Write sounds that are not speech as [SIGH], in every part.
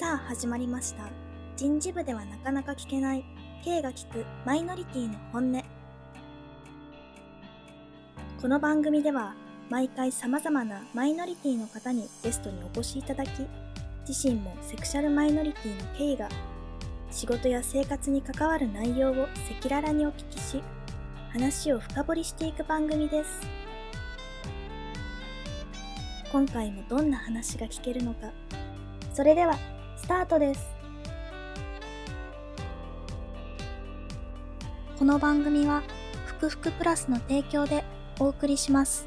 さあ始まりました。人事部ではなかなか聞けない。K が聞くマイノリティの本音。この番組では毎回様々なマイノリティの方にゲストにお越しいただき自身もセクシャルマイノリティの K が仕事や生活に関わる内容を赤裸々にお聞きし話を深掘りしていく番組です。今回もどんな話が聞けるのか。それではタートです。この番組はふくふくプラスの提供でお送りします。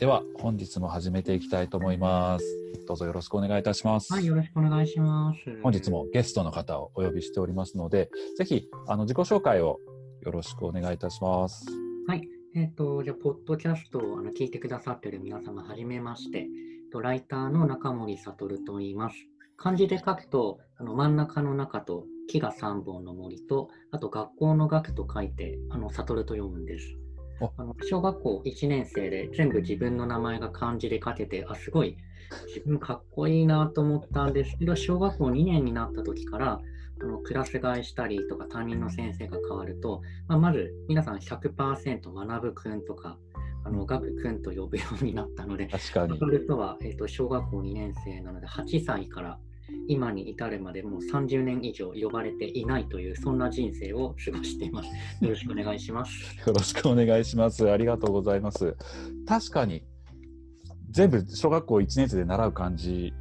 では、本日も始めていきたいと思います。どうぞよろしくお願いいたします。はい、よろしくお願いします。本日もゲストの方をお呼びしておりますので、ぜひ、あの、自己紹介をよろしくお願いいたします。はい、えっ、と、じゃあ、ポッドキャストをあの聞いてくださっている皆様、はじめまして、とライターの中森悟と言います。漢字で書くと、あの真ん中の中と木が3本の森と、あと学校の学と書いて、あの悟と読むんですお。あの小学校1年生で全部自分の名前が漢字で書けて、あ、すごい自分かっこいいなと思ったんですけど、小学校2年になった時から、あのクラス替えしたりとか担任の先生が変わると、まあ、まず皆さん100%学ぶくんとか、あの学くんと呼ぶようになったので、確かにそ。れとは、えー、と小学校2年生なので、8歳から今に至るまでもう30年以上呼ばれていないという、そんな人生を過ごしています。[LAUGHS] よろしくお願いします。よろしくお願いします。ありがとうございます。確かに、全部小学校1年生で習う漢字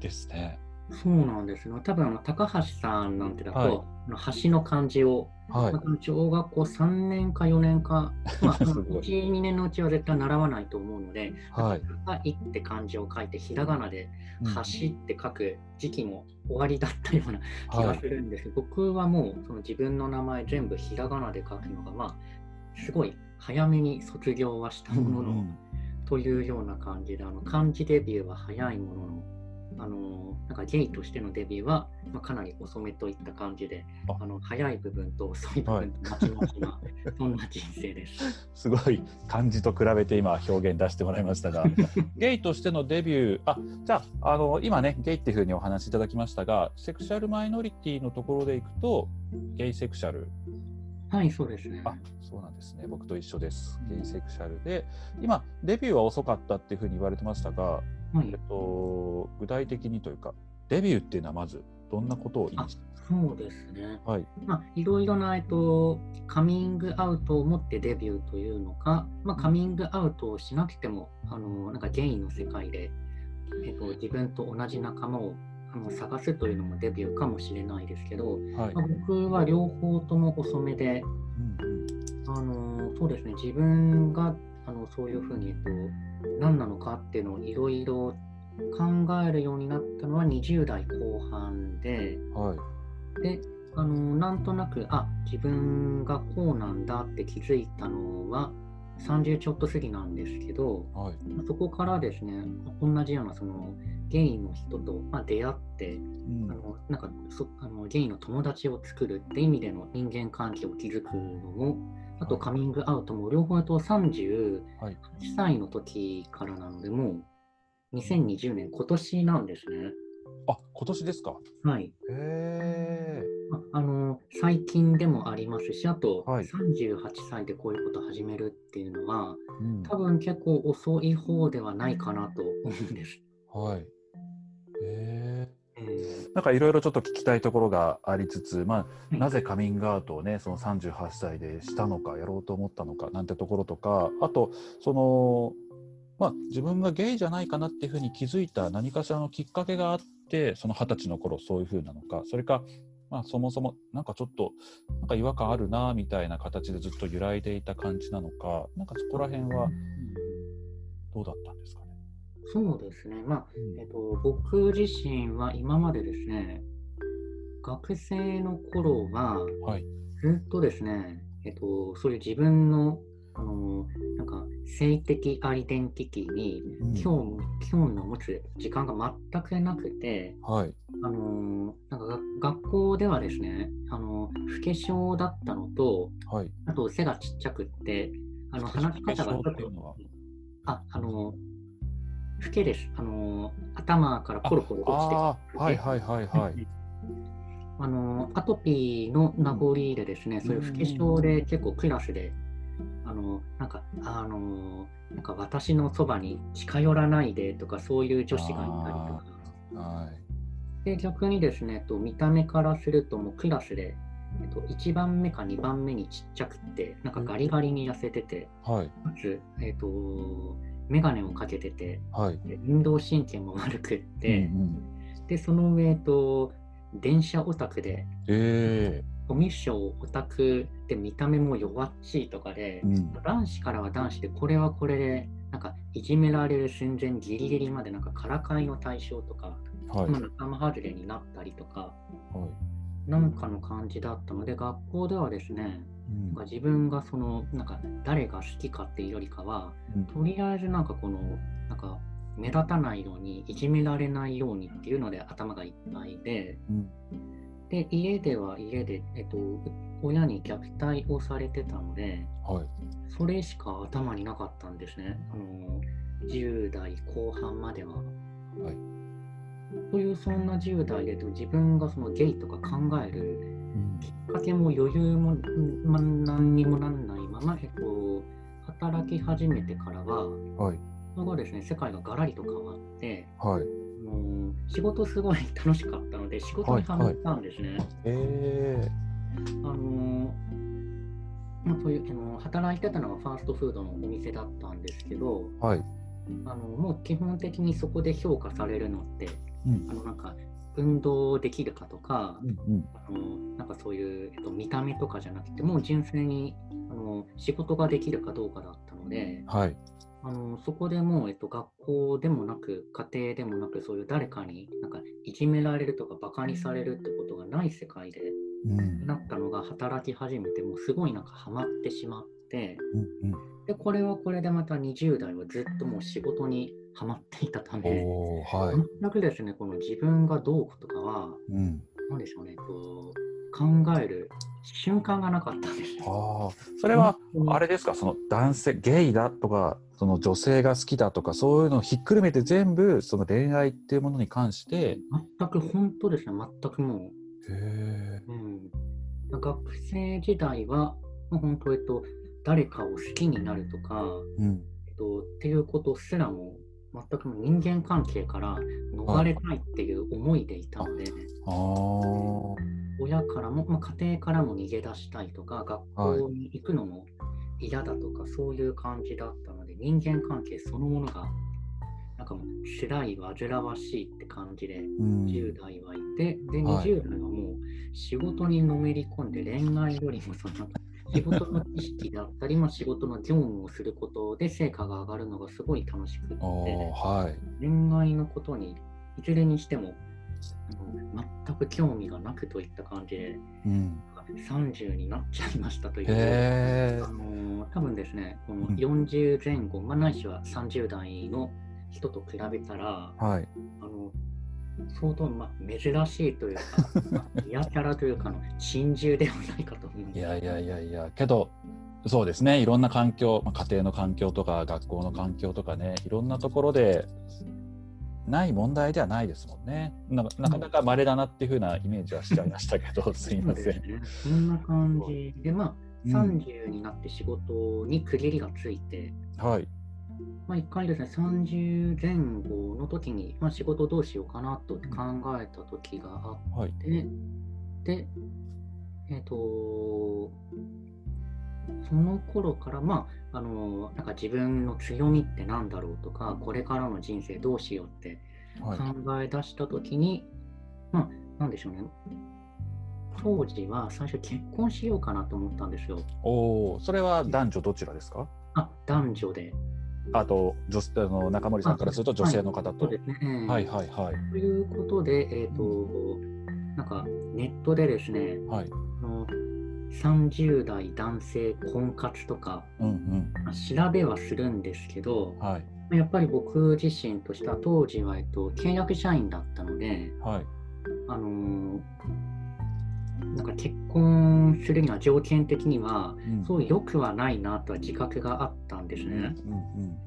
ですね。そうなんですよ。多分あの高橋さんなんてだと、はい橋の漢字を、はい。ま。あ小学校3年か4年か、[LAUGHS] まあ、あのすごい。1、2年のうちは絶対習わないと思うので、はい。高いって漢字を書いて、ひらがなでうん橋って書く時期も終わりだったような気がはいするんです。けど、僕はもうその自分の名前全部ひらがなで書くのが、まあ、すごい早めに卒業はしたものの、うん。というような感じで、あの漢字デビューは早いものの、あのなんかゲイとしてのデビューは、まあ、かなり遅めといった感じで、あ。あの早い部分と遅い部分とまちまちな、そんな人生です。[LAUGHS] すごい漢字と比べて今表現出してもらいましたが。[LAUGHS] ゲイとしてのデビューあじゃああの今ねゲイっていうふうにお話しいただきましたがセクシャルマイノリティのところでいくとゲイセクシャル。はい、そうですね。あそうなんですね。僕と一緒です。ゲイセクシャルで。今デビューは遅かったっていうふうに言われてましたが、はい。えっと、具体的にというかデビューっていうのはまずどんなことを意味してそうですね。はい。まあ、いろいろな、えっと、カミングアウトを持ってデビューというのか、まあ、カミングアウトをしなくても、あのなんかゲイの世界で、えっと、自分と同じ仲間をあの探すというのもデビューかもしれないですけど、はい。まあ、僕は両方とも遅めで、うんうん。あのそうですね、自分があのそういうふうに、えっと、何なのかっていうのをいろいろ考えるようになったのは20代後半で、はい。で、あのなんとなく、あ自分がこうなんだって気づいたのは30ちょっと過ぎなんですけど、はい。そこからですね、同じようなそのゲイの人と、まあ、出会って、うん。あのなんかそあのゲイの友達を作るって意味での人間関係を築くのも、あとはいカミングアウトも両方と38はい歳の時からなので、もう2020年、今年なんですね。あ今年ですか？はい。へあの最近でもありますし、あとはい38歳でこういうことを始めるっていうのは、うん多分結構遅い方ではないかなと思うんです。はい。へえ。えーなんかいろいろちょっと聞きたいところがありつつ、まあ、はいなぜカミングアウトをね、その38歳でしたのか、やろうと思ったのかなんてところとか、あと、その、まあ、自分がゲイじゃないかなっていうふうに気づいた何かしらのきっかけがあって、その二十歳の頃そういうふうなのか、それか、まあ、そもそもなんかちょっとなんか違和感あるなみたいな形でずっと揺らいでいた感じなのか、なんかそこら辺はどうだったんですか？ね。そうですね。まあ、うんえっと、僕自身は今までですね、学生の頃は、はい。ずっとですね、えっと、そういう自分の、あの、なんか、性的アイデンティティにうん興味興味を持つ時間が全くなくて、はい。あのーなんかが学校ではですね、あのー、不化粧だったのと、はい。あと背がちっちゃくって、あの話し方がちょっと、あ、あのー、老けです。あのー、頭からコロコロ落ちてはいはいはいはい。あのアトピーの名残でですね、そういう不化粧で結構クラスで、あのなんか、あのなんか私のそばに近寄らないでとか、そういう女子がいたりとか、はい。で逆にですね、と見た目からすると、もうクラスで、えっと、1番目か2番目にちっちゃくて、なんかガリガリに痩せてて、はい。かつ、えっと、眼鏡をかけてて、はい。で運動神経も悪くって、うんでその上、と、電車オタクで、えコミュ障オタクで見た目も弱っちいとかでえ、うん。男子からは男子でこれはこれでなんかいじめられる寸前ギリギリまでなんかからかいの対象とか、はい。まあ仲間外れになったりとかはい。なんかの感じだったので学校ではですねうん。自分がそのなんか誰が好きかっていうよりかはうん。とりあえずなんかこのなんか目立たないようにいじめられないようにっていうので頭がいっぱいでうん。で家では家で、えっと、親に虐待をされてたのではい。それしか頭になかったんですね。あの10代後半までは。はい。というそんな10代でと自分がそのゲイとか考えるうんきっかけも余裕も、ま、何にもなんないまま、えっと、働き始めてからは、はい。その後ですね、世界がガラリと変わって、はい。もう仕事すごい楽しかったので、仕事にハマったんですね。ええあのまあ、そういうあの働いてたのはファーストフードのお店だったんですけど、はい。あのもう基本的にそこで評価されるのって、うんあのなんか運動できるかとか、うんうん。あのなんかそういう、えっと、見た目とかじゃなくて、もう純粋にあの仕事ができるかどうかだったので、はい。あのそこでもう、えっと、学校でもなく、家庭でもなく、そういう誰かになんかいじめられるとか、バカにされるってことがない世界でうん。なったのが働き始めて、もうすごいなんかハマってしまって、うんで、これはこれでまた20代はずっともう仕事にハマっていたたうん。め、はい。全くですね、この自分がどうとかは、うん。なんでしょうね、こう考える瞬間がなかったんですよ。ああ。それは、あれですか、その男性、ゲイだとか、その女性が好きだとか、そういうのをひっくるめて全部、その恋愛っていうものに関して、全く本当ですね、全くもへえ。う、うん、学生時代は、もう本当、えっと、誰かを好きになるとか、うん。えっと、っていうことすらも、全く人間関係から逃れたいっていう思いでいたので。親からも、まあ、家庭からも逃げ出したいとか、学校に行くのも嫌だとか、そういう感じだったので、人間関係そのものが、なんかもう辛い、煩わしいって感じで、うん。10代はいて、で、はい20代はもう仕事にのめり込んで、恋愛よりもその仕事の知識だったり、まあ、仕事の業務をすることで成果が上がるのがすごい楽しくって、はい。恋愛のことにいずれにしても全く興味がなくといった感じで、うん。30になっちゃいましたという。あ。の多分ですね、このうん40前後、まあ、ないしは30代の人と比べたら、はい。あの相当、まあ、珍しいというか、[LAUGHS] まあリアキャラというかの珍獣ではないかと思うんですいやいやいやいや、けど、そうですね、いろんな環境、まあ、家庭の環境とか、学校の環境とかね、いろんなところで、ない問題ではないですもんね。ななかなか稀だなっていうふうなイメージはしちゃいましたけど、[LAUGHS] すいません。そね。そんな感じで、まあ、うん30になって仕事に区切りがついて、はい。まあ、一回ですね、30前後の時に、まあ、仕事どうしようかなと考えた時があっはい。て、で、えっ、と、その頃から、まあ、あの、なんか自分の強みってなんだろうとか、これからの人生どうしようってはい。考え出した時に、まあ、なんでしょうね。当時は最初結婚しようかなと思ったんですよ。おお、それは男女どちらですか？あ、男女で。あと、女あの中森さんからすると女性の方と。はいはいはい。ということで、えっ、と、なんかネットでですね、はい。あの30代男性婚活とか、うんまあ調べはするんですけどうん。はい。やっぱり僕自身としては当時は、えっと、契約社員だったので、はい。あのーなんか結婚するには条件的にはうんそう良くはないなとは自覚があったんですうんね。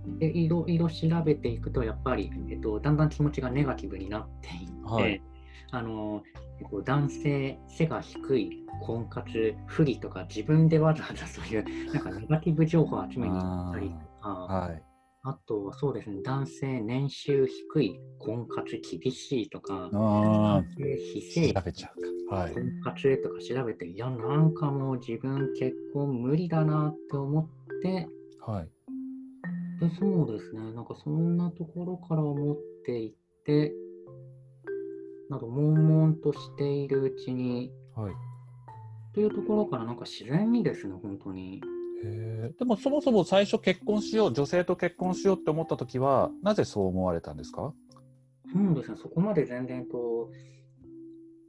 うんでいろいろ調べていくとやっぱり、えっと、だんだん気持ちがネガティブになっていって、はいあのえっと、男性背が低い婚活不利とか自分でわざわざそういう [LAUGHS] なんかネガティブ情報を集めに行ったりとかはい。あとはそうですね男性年収低い婚活厳しいとかあ非正規あ、調べちゃうか。はい。婚活とか調べて、いや、なんかもう自分結婚無理だなって思って、はい。でそうですね、なんかそんなところから思っていって、なんか悶々としているうちに、はい。というところからなんか自然にですね、本当に。でもそもそも最初結婚しよう、女性と結婚しようって思った時は、なぜそう思われたんですか？そうですね、そこまで全然と、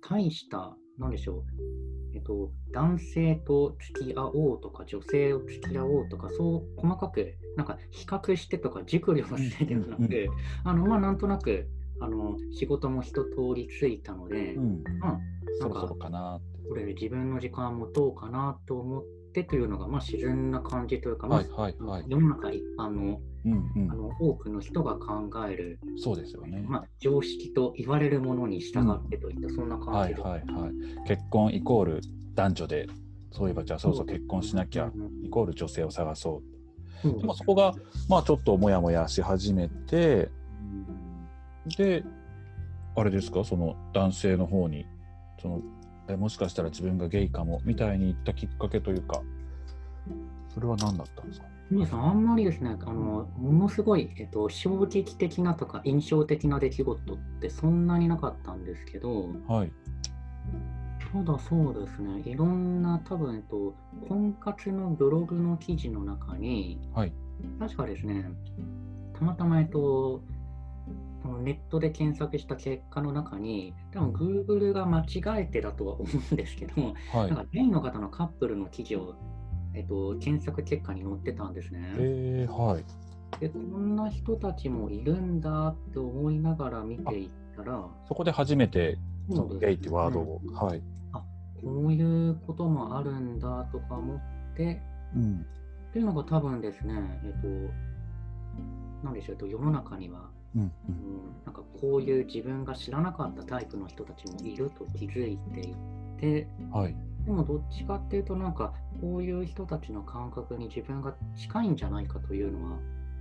大した、なんでしょう、えっと、男性と付き合おうとか、女性を付き合おうとか、そう細かく、なんか比較してとか、熟慮してではなく、あの、まあ、なんとなく、あの、仕事も一通りついたので、うん。まあ、そろそろかな。これ自分の時間もどうかなと思ってというのが、まあ、自然な感じというか、まあはいはいはい。世の中一般のうんうん。あの多くの人が考えるそうですよね。まあ、常識と言われるものに従ってといった、そんな感はいじで。はいはい。結婚イコール男女で、そういえばじゃあそろそろ結婚しなきゃ、うんイコール女性を探そう。そうでもそこが、まあちょっともやもやし始めて、で、あれですか、その男性の方に、その、えもしかしたら自分がゲイかもみたいに言ったきっかけというか、それは何だったんですか？皆さん、あんまりですね、あのものすごい、えっと、衝撃的なとか印象的な出来事ってそんなになかったんですけど、はい。ただそうですね、いろんな多分、えっと、婚活のブログの記事の中に、はい。確かですね、たまたま、えっと、このネットで検索した結果の中に、多分 Google が間違えてだとは思うんですけど、はいなん。かゲイの方のカップルの記事を、えっと、検索結果に載ってたんですね。えー、はい。で、こんな人たちもいるんだって思いながら見ていったら、そこで初めて、そのゲイってワードを、はい。こういうこともあるんだとか思って、うん。っていうのが多分ですね、えっと、なんでしょう、えっと世の中には、うん。う。うんん、なんかこういう自分が知らなかったタイプの人たちもいると気づいていて、はい。でもどっちかっていうと、なんかこういう人たちの感覚に自分が近いんじゃないかというのは、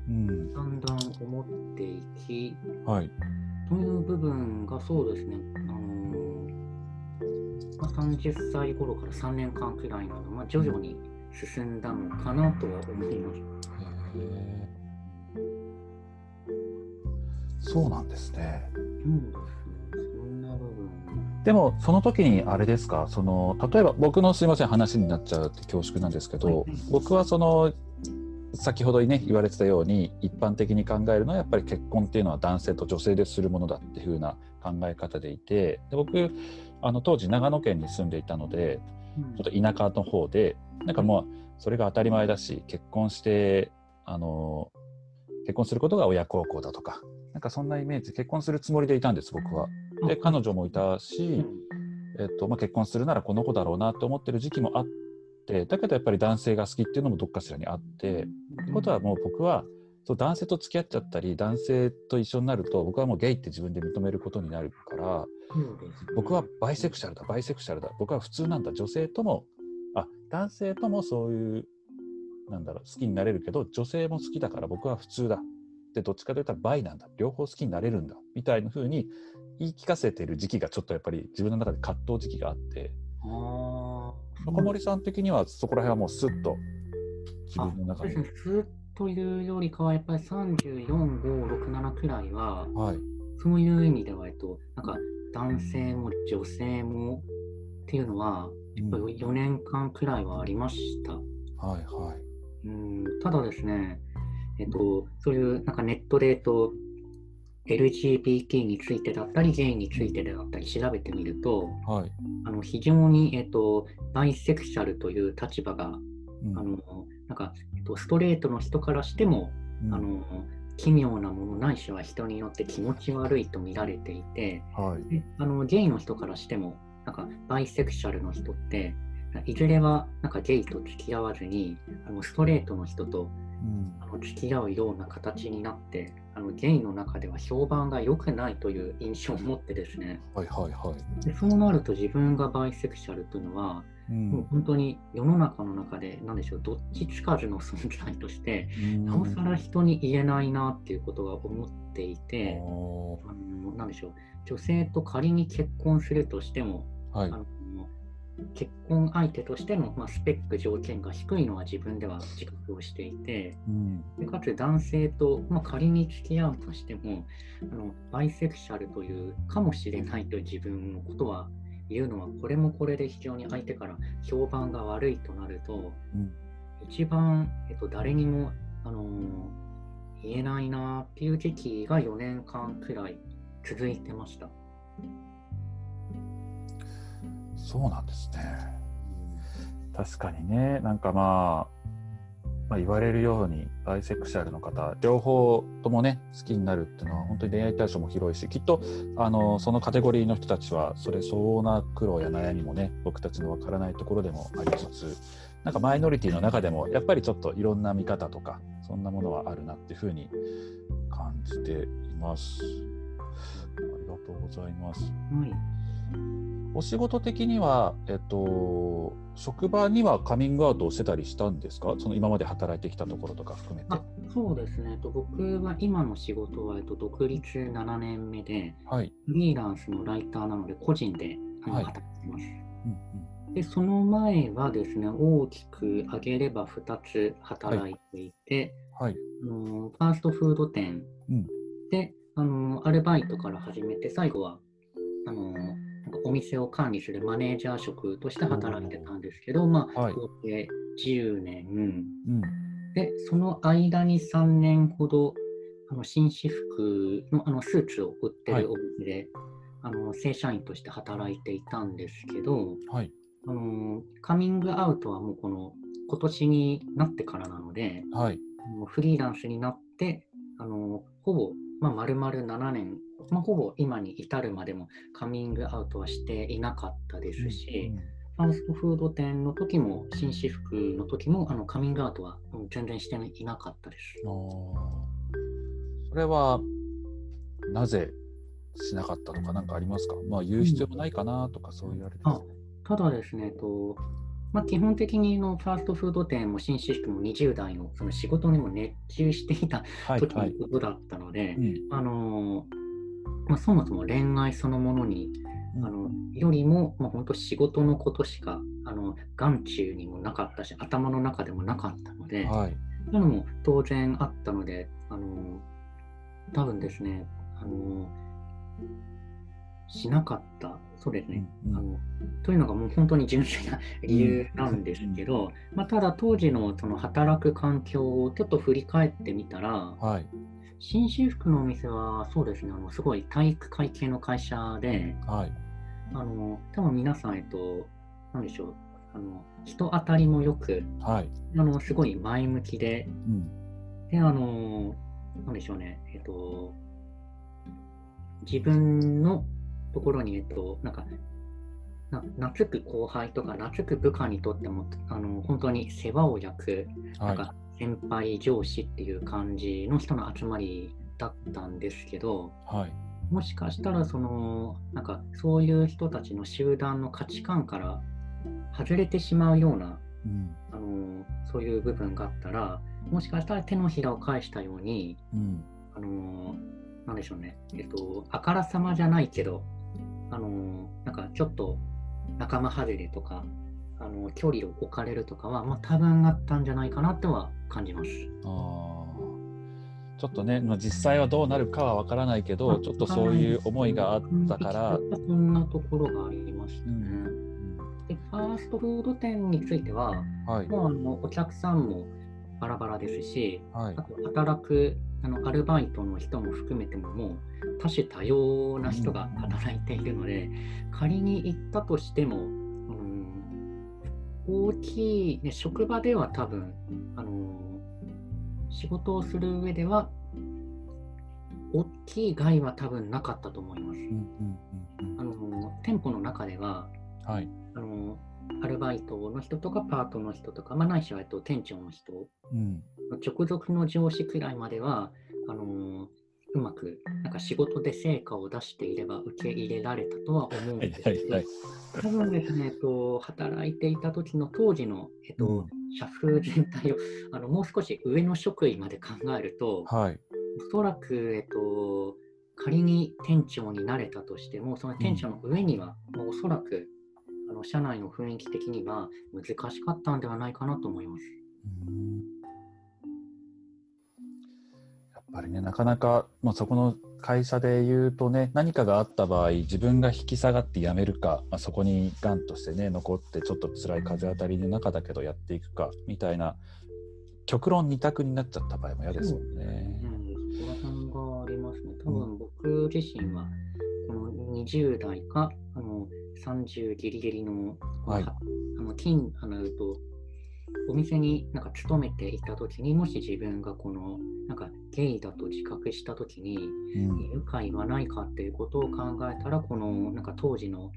うん。だんだん思っていき、はい。という部分がそうですね、あのーまあ、30歳頃から3年間くらいなの、まあ、徐々に進んだのかなとは思います。そうなんですね。うん。でもその時にあれですか？その例えば僕のすいません話になっちゃうって恐縮なんですけど、はい。僕はその先ほどね言われてたように一般的に考えるのはやっぱり結婚っていうのは男性と女性でするものだっていう風な考え方でいてで僕あの当時長野県に住んでいたのでうん。ちょっと田舎の方でなんかもうそれが当たり前だし結婚してあの結婚することが親孝行だとかなんかそんなイメージ結婚するつもりでいたんです僕は。で彼女もいたし、えっとまあ、結婚するならこの子だろうなと思ってる時期もあってだけどやっぱり男性が好きっていうのもどっかしらにあって。ってことはもう僕はそう男性と付き合っちゃったり男性と一緒になると僕はもうゲイって自分で認めることになるから僕はバイセクシャルだバイセクシャルだ。僕は普通なんだ。女性ともあ男性ともそういうなんだろう好きになれるけど女性も好きだから僕は普通だ。でどっちかといったらバイなんだ。両方好きになれるんだ。みたいな風に言い聞かせてる時期がちょっとやっぱり自分の中で葛藤時期があって中森さん的にはそこら辺はもうスッと自あ分の中にそうですね、ずっというよりかは、やっぱり34、5、6、7くらいは、はい。そういう意味では、えっと、なんか男性も女性もっていうのは、やっぱり4年間くらいはありました。はいはい。うん。ただですね、えっと、そういうなんかネットで、えっと、LGBT についてだったり、ゲイについてだったり調べてみると、はい。あの非常に、えっと、バイセクシャルという立場が、うんあのなんか、えっと、ストレートの人からしても、うんあの奇妙なものないしは人によって気持ち悪いと見られていて、はい。であのゲイの人からしても、なんかバイセクシャルの人って、いずれはなんかゲイと付き合わずに、あのストレートの人とうんあの付き合うような形になって、あのゲイの中では評判が良くないという印象を持ってですね、はいはいはい。でそうなると自分がバイセクシャルというのは、う。もうん本当に世の中の中で、なんでしょう、どっちつかずの存在として、なおさら人に言えないなっていうことが思っていて、おあのなんでしょう、女性と仮に結婚するとしても、ーはいあ。の結婚相手としての、まあ、スペック条件が低いのは自分では自覚をしていて、うん。でかつ男性と、まあ、仮に付き合うとしてもあの、バイセクシャルというかもしれないという自分のことは言うのは、これもこれで非常に相手から評判が悪いとなると、うん一番、えっと、誰にも、あのー言えないなっていう時期が4年間くらい続いてました。そうなんですね。確かにね、なんかまあ、まあ、言われるようにバイセクシャルの方両方ともね好きになるっていうのは本当に恋愛対象も広いしきっとあのそのカテゴリーの人たちはそれ相応な苦労や悩みもね僕たちのわからないところでもありつつなんかマイノリティの中でもやっぱりちょっといろんな見方とかそんなものはあるなっていうふうに感じています。ありがとうございます。はいお仕事的には、えっと、職場にはカミングアウトをしてたりしたんですか？その今まで働いてきたところとか含めて。あそうですね、えっと僕は今の仕事は、えっと、独立7年目で、はい。フリーランスのライターなので、個人ではい働いてます。うんで、その前はですね、大きく挙げれば2つ働いていて、うん、はい。あのファーストフード店うんで、あのアルバイトから始めて、最後はあのお店を管理するマネージャー職として働いてたんですけど、まあ、はい合計10年。うん。で、その間に3年ほど、あの紳士服のあのスーツを売ってはいるお店で、あの正社員として働いていたんですけど、はい。あのカミングアウトはもうこの今年になってからなので、はい。あのフリーランスになって、あのほぼ、まあ、丸々7年、まあ、ほぼ今に至るまでもカミングアウトはしていなかったですし、ファーストフード店の時も、紳士服の時も、あのカミングアウトはうん全然していなかったです。それは、なぜしなかったとか何かありますか？まあ、言う必要もないかなとか、そう言われてますね。ただですね、とまあ、基本的にのファーストフード店も紳士服も20代のその仕事にも熱中していたはい。時はい。のことだったので、うんあのまあ、そもそも恋愛そのものにうん。あのよりも、まあ、本当仕事のことしかあの眼中にもなかったし頭の中でもなかったので、はい。そういうのも当然あったのであの多分ですねあのしなかった。そうですね、うんあのというのがもう本当に純粋な理由なんですけど、まあ、ただ当時のその働く環境をちょっと振り返ってみたら、はい。紳士服のお店はそうですね、あのすごい体育会系の会社で、はい。あの多分皆さん、えっと、なんでしょう、あの人当たりもよく、はい。あのすごい前向きで、うん。で、あの、なんでしょうね、えっと、自分のところに、えっと、なんか、な懐く後輩とか懐く部下にとってもあの本当に世話を焼くなんはか先輩上司っていう感じの人の集まりだったんですけどい。はい。もしかしたらそのなんかそういう人たちの集団の価値観から外れてしまうようなうん。あのそういう部分があったらもしかしたら手のひらを返したようにうん。あのなんでしょうねえっとあからさまじゃないけどあのなんかちょっと仲間外れとかあの距離を置かれるとかは、まあ、多分あったんじゃないかなとは感じます。あーちょっとね、まあ実際はどうなるかはわからないけど、ちょっとそういう思いがあったから、そんなところがありましたね。うんで、ファーストフード店については、はい。もうあのお客さんもバラバラですし、はいあ。と働くあのアルバイトの人も含めても、もう多種多様な人が働いているので、仮に行ったとしても、うん、大きい、ね、職場では多分、あの仕事をする上では、大きい害は多分なかったと思います。あの店舗の中ではうん。はい。あのアルバイトの人とかパートの人とか、まあ、ないしはと店長の人うん。直属の上司くらいまではあのうまくなんか仕事で成果を出していれば受け入れられたとは思うんはいですけど、はいはい。多分ですね、えっと、働いていた時の当時の、えっとうん社風全体をあのもう少し上の職位まで考えると、はい。おそらく、えっと、仮に店長になれたとしても、その店長の上には、もうおそらくあの社内の雰囲気的には難しかったんではないかなと思います。うんぱりね、なかなか、まあ、そこの会社で言うとね、何かがあった場合、自分が引き下がって辞めるか、まあ、そこにがんとしてね、残ってちょっと辛い風当たりの中だけどやっていくかみたいな、極論二択になっちゃった場合も嫌ですもんね。うん、そこら辺がありますね。多分僕自身は、この20代か、あの30ギリギリの、はいあの金あのとお店になんか勤めていた時にもし自分がこのなんかゲイだと自覚した時にうんいるかいはないかっていうことを考えたらこのなんか当時の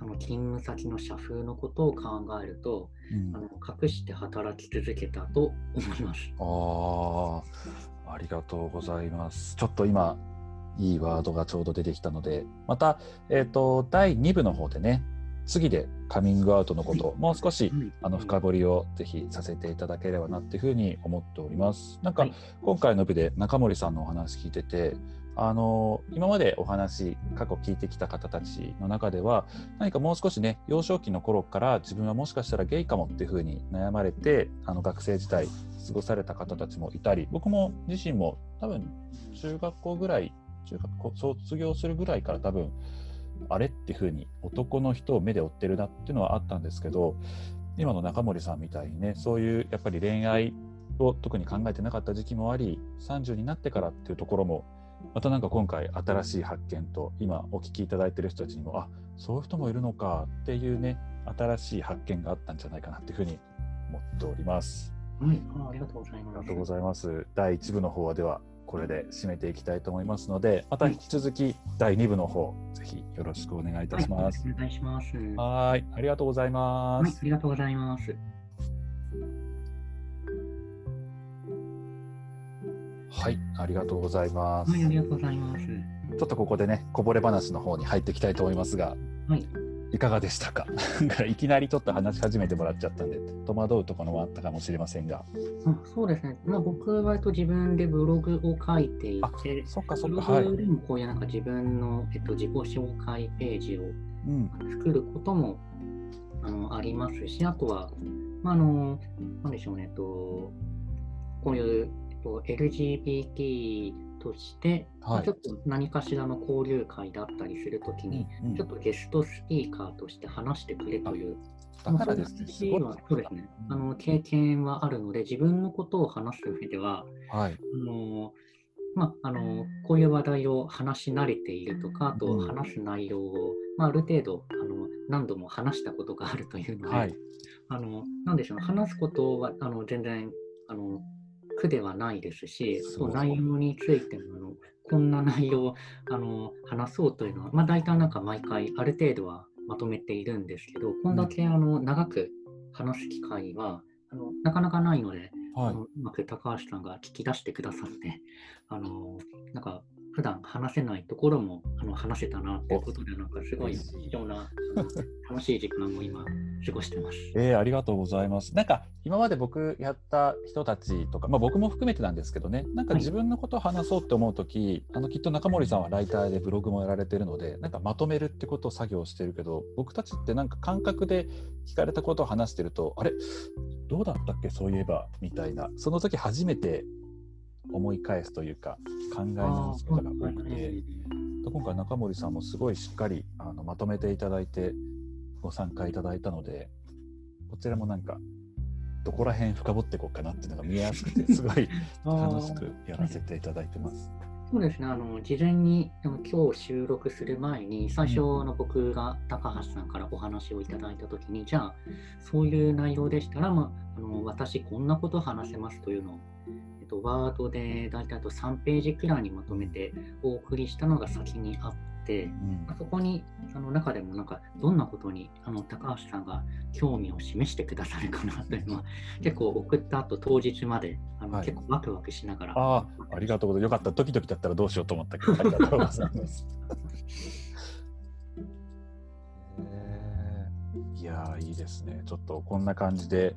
あの勤務先の社風のことを考えるとうんあの隠して働き続けたと思います。ああ、ありがとうございます。ちょっと今、いいワードがちょうど出てきたので、また、えっ、と、第2部の方でね、次でカミングアウトのことをもう少しあの深掘りをぜひさせていただければなっていうふうに思っております。なんかはい。今回の部で中森さんのお話聞いてて、あの今までお話過去聞いてきた方たちの中では何かもう少しね幼少期の頃から自分はもしかしたらゲイかもっていうふうに悩まれてあの学生時代過ごされた方たちもいたり僕も自身も多分中学校ぐらい中学校卒業するぐらいから多分あれっていうふうに男の人を目で追ってるなっていうのはあったんですけど今の中森さんみたいにねそういうやっぱり恋愛を特に考えてなかった時期もあり30になってからっていうところもまたなんか今回新しい発見と今お聞きいただいてる人たちにもあそういう人もいるのかっていうね新しい発見があったんじゃないかなっていうふうに思っております。はい、あありがとうございます。ありがとうございます。第1部の方はではこれで締めていきたいと思いますのでまた引き続き第2部の方ぜひよろしくお願いいたします。はい、お願いします。はーい、ありがとうございまはい、す。ありがとうございます。はい、ありがとうございます。はい、ありがとうございます。ちょっとここでね、こぼれ話の方に入っていきたいと思いますが、はい、いかがでしたか？いきなりちょっと話し始めてもらっちゃったんで、戸惑うところもあったかもしれませんが。あそうですね。まあ、僕は割と自分でブログを書いていあて、そっかそブっか、はい。ログでもこういうなんか自分の、えっと、自己紹介ページをうん、作ることもあのありますし、あとは、まあ、あの、なんでしょうね、えっと、こういう、えっと、LGBT として、まはい。あちょっと何かしらの交流会だったりするときに、うんうん。ちょっとゲストスピーカーとして話してくれという、だからですね、すごそうですね。あの経験はあるので、自分のことを話す上では、はい。あのまあ、あのこういう話題を話し慣れているとか、あとうん。話す内容を、まあ、ある程度あの何度も話したことがあるというので、はい。あのなんでしょうね、話すことはあの全然あの苦ではないですし、そう内容についてもあのこんな内容をあの話そうというのは、まあ、大体なんか毎回ある程度はまとめているんですけど、こんだけあの長く話す機会はあのなかなかないので、はいあの。うまく高橋さんが聞き出してくださって、あのなんか普段話せないところもあの話せたなということで、なんかすごい嬉しい。貴重な楽しい時間を今過ごしてます。[LAUGHS] えー、ありがとうございます。なんか今まで僕やった人たちとか、まあ、僕も含めてなんですけどね、なんかはい。自分のことを話そうって思うとき、あのきっと中森さんはライターでブログもやられてるので、なんかまとめるってことを作業してるけど、僕たちってなんか感覚で聞かれたことを話してると、あれ、どうだったっけ、そういえばみたいな、その時初めて思い返すというか、考え直すことが多くて。今回中森さんもすごいしっかりあのまとめていただいてご参加いただいたのでこちらもなんかどこら辺深掘っていこうかなっていうのが見えやすくて [LAUGHS] すごい楽しくやらせていただいてます。そうですね、あの事前に今日収録する前に、最初、あの僕が高橋さんからお話をいただいたときに、じゃあ、そういう内容でしたら、まあ、あの私、こんなこと話せますというのと、ワードで大体あと3ページくらいにまとめてお送りしたのが先にあって、うんまあそこにその中でもなんかどんなことにあの高橋さんが興味を示してくださるかなというのは結構送った後当日まであの、はい結構ワクワクしながらああ、ありがとうございます。よかった。ドキドキだったらどうしようと思ったけど、[LAUGHS] ありがとうございます。[LAUGHS] いやーいいですね。ちょっとこんな感じで、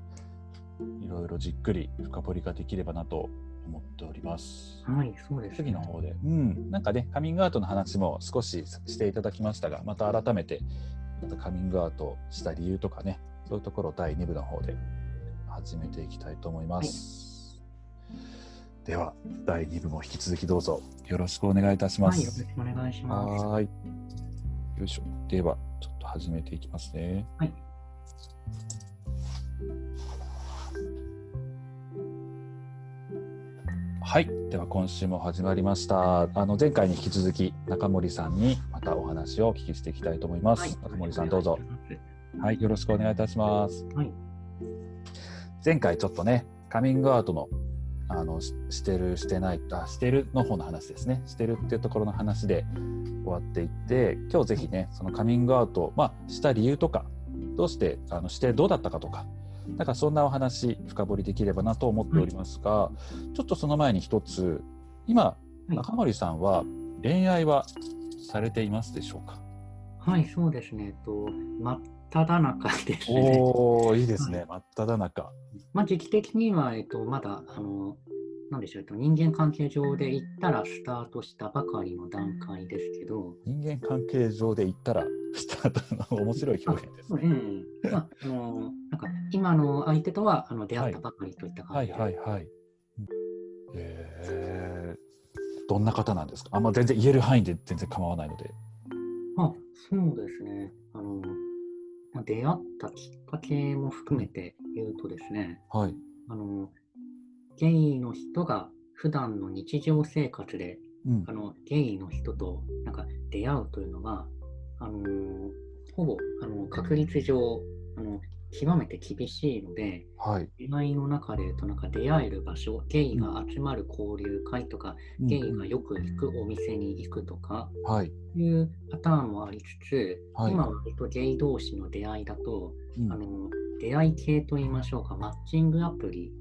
いろいろじっくり深掘りができればなと思っております。はいそうです、次の方で、うん、なんかね、カミングアウトの話も少ししていただきましたが、また改めて、またカミングアウトした理由とかね、そういうところを第2部の方で始めていきたいと思います。では、第2部も引き続きどうぞよろしくお願いいたしまはい、よろす。しくお願いします。はーい。よいしょ。では、ちょっと始めていきますね。はい。はい。では、今週も始まりました。あの、前回に引き続き、中森さんにまたお話をお聞きしていきたいと思います。はい中森さん、どうぞ。。おはい。よろしくお願いいたします。願いし前回ちょっとね、カミングアウトの、あの、ししてる、してない、あ、してるの方の話ですね。してるっていうところの話で終わっていって、今日ぜひね、そのカミングアウト、まあ、した理由とか、どうして、あの、してどうだったかとか、なんかそんなお話、深掘りできればなと思っておりますが、ちょっとその前に一つ、今。中森さんは恋愛はされていますでしょうか？はい、はい、そうですね。えっと、真っ只中ですね。おー、いいですね。真っ只中。まあ、時期的には、えっと、まだ、あの、なんでしょう、えっと、人間関係上で言ったらスタートしたばかりの段階ですけど、人間関係上で言ったら、スタートの面白い表現ですね。うん、まあ、あの、なんか、今の相手とは、あの、出会ったばかりといったはい感じで。はいはい。えー、どんな方なんですか？あんま全然言える範囲で全然構わないので。あ、そうですね。あの、まあ、出会ったきっかけも含めて言うとですね、はい。あの、ゲイの人が普段の日常生活で、うんあ。の、ゲイの人となんか出会うというのは、あの、ほぼ、あの、確率上、あの、極めて厳しいので、はい。恋愛の中で言うと、なんか出会える場所、ゲイが集まる交流会とか、うんゲイがよく行くお店に行くとか、はい。いうパターンもありつつ、はい今は割とゲイ同士の出会いだと、うんあの出会い系といいましょうか、マッチングアプリ。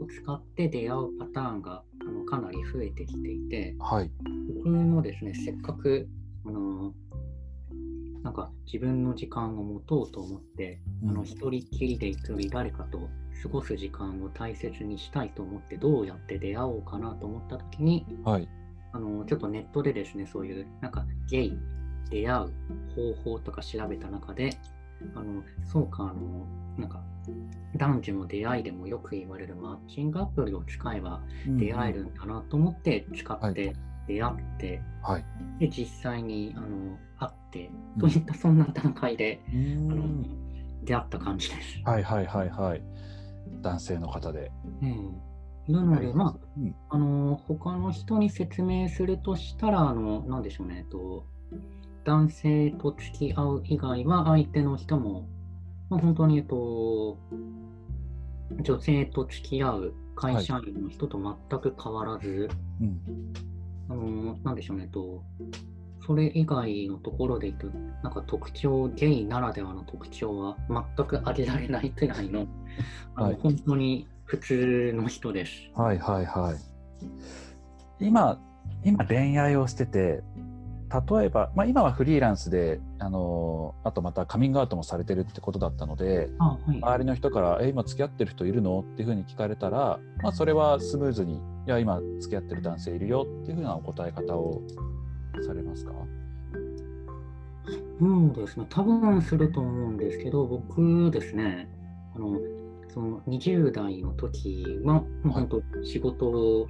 を使って出会うパターンがあのかなり増えてきていて、はい。僕もですね、せっかくあのなんか自分の時間を持とうと思って、うんあの一人っきりで行くより誰かと過ごす時間を大切にしたいと思って、どうやって出会おうかなと思ったときに、はい。あのちょっとネットでですね、そういうなんかゲイ、出会う方法とか調べた中で、あのそうか、あのなんか男女の出会いでもよく言われるマッチングアプリを使えば出会えるんだなと思って使って出会って、はい。で実際にあの会ってうんといったそんな段階で、うーあのん。出会った感じです。はいはいはいはい。男性の方で。うんなので、まあ、うんあの他の人に説明するとしたら、あのなんでしょうね、えっと、男性と付き合う以外は相手の人も、まあ、本当に、えっと、女性と付き合う会社員の人と全く変わらず、うん。あのなんでしょうね、と、それ以外のところで言うと、なんか特徴、ゲイならではの特徴は全く挙げられないくらいの、[LAUGHS] あのはい本当に普通の人です。はいはいはい。今、今恋愛をしてて、例えば、まあ、今はフリーランスで、あのあとまたカミングアウトもされてるってことだったので、あはい。周りの人から「え今付き合ってる人いるの?」っていうふうに聞かれたら、まあ、それはスムーズに「いや今付き合ってる男性いるよ」っていうふうなお答え方をされますか？そうですね、多分すると思うんですけど、僕ですね、あのその20代の時は、もう本当、仕事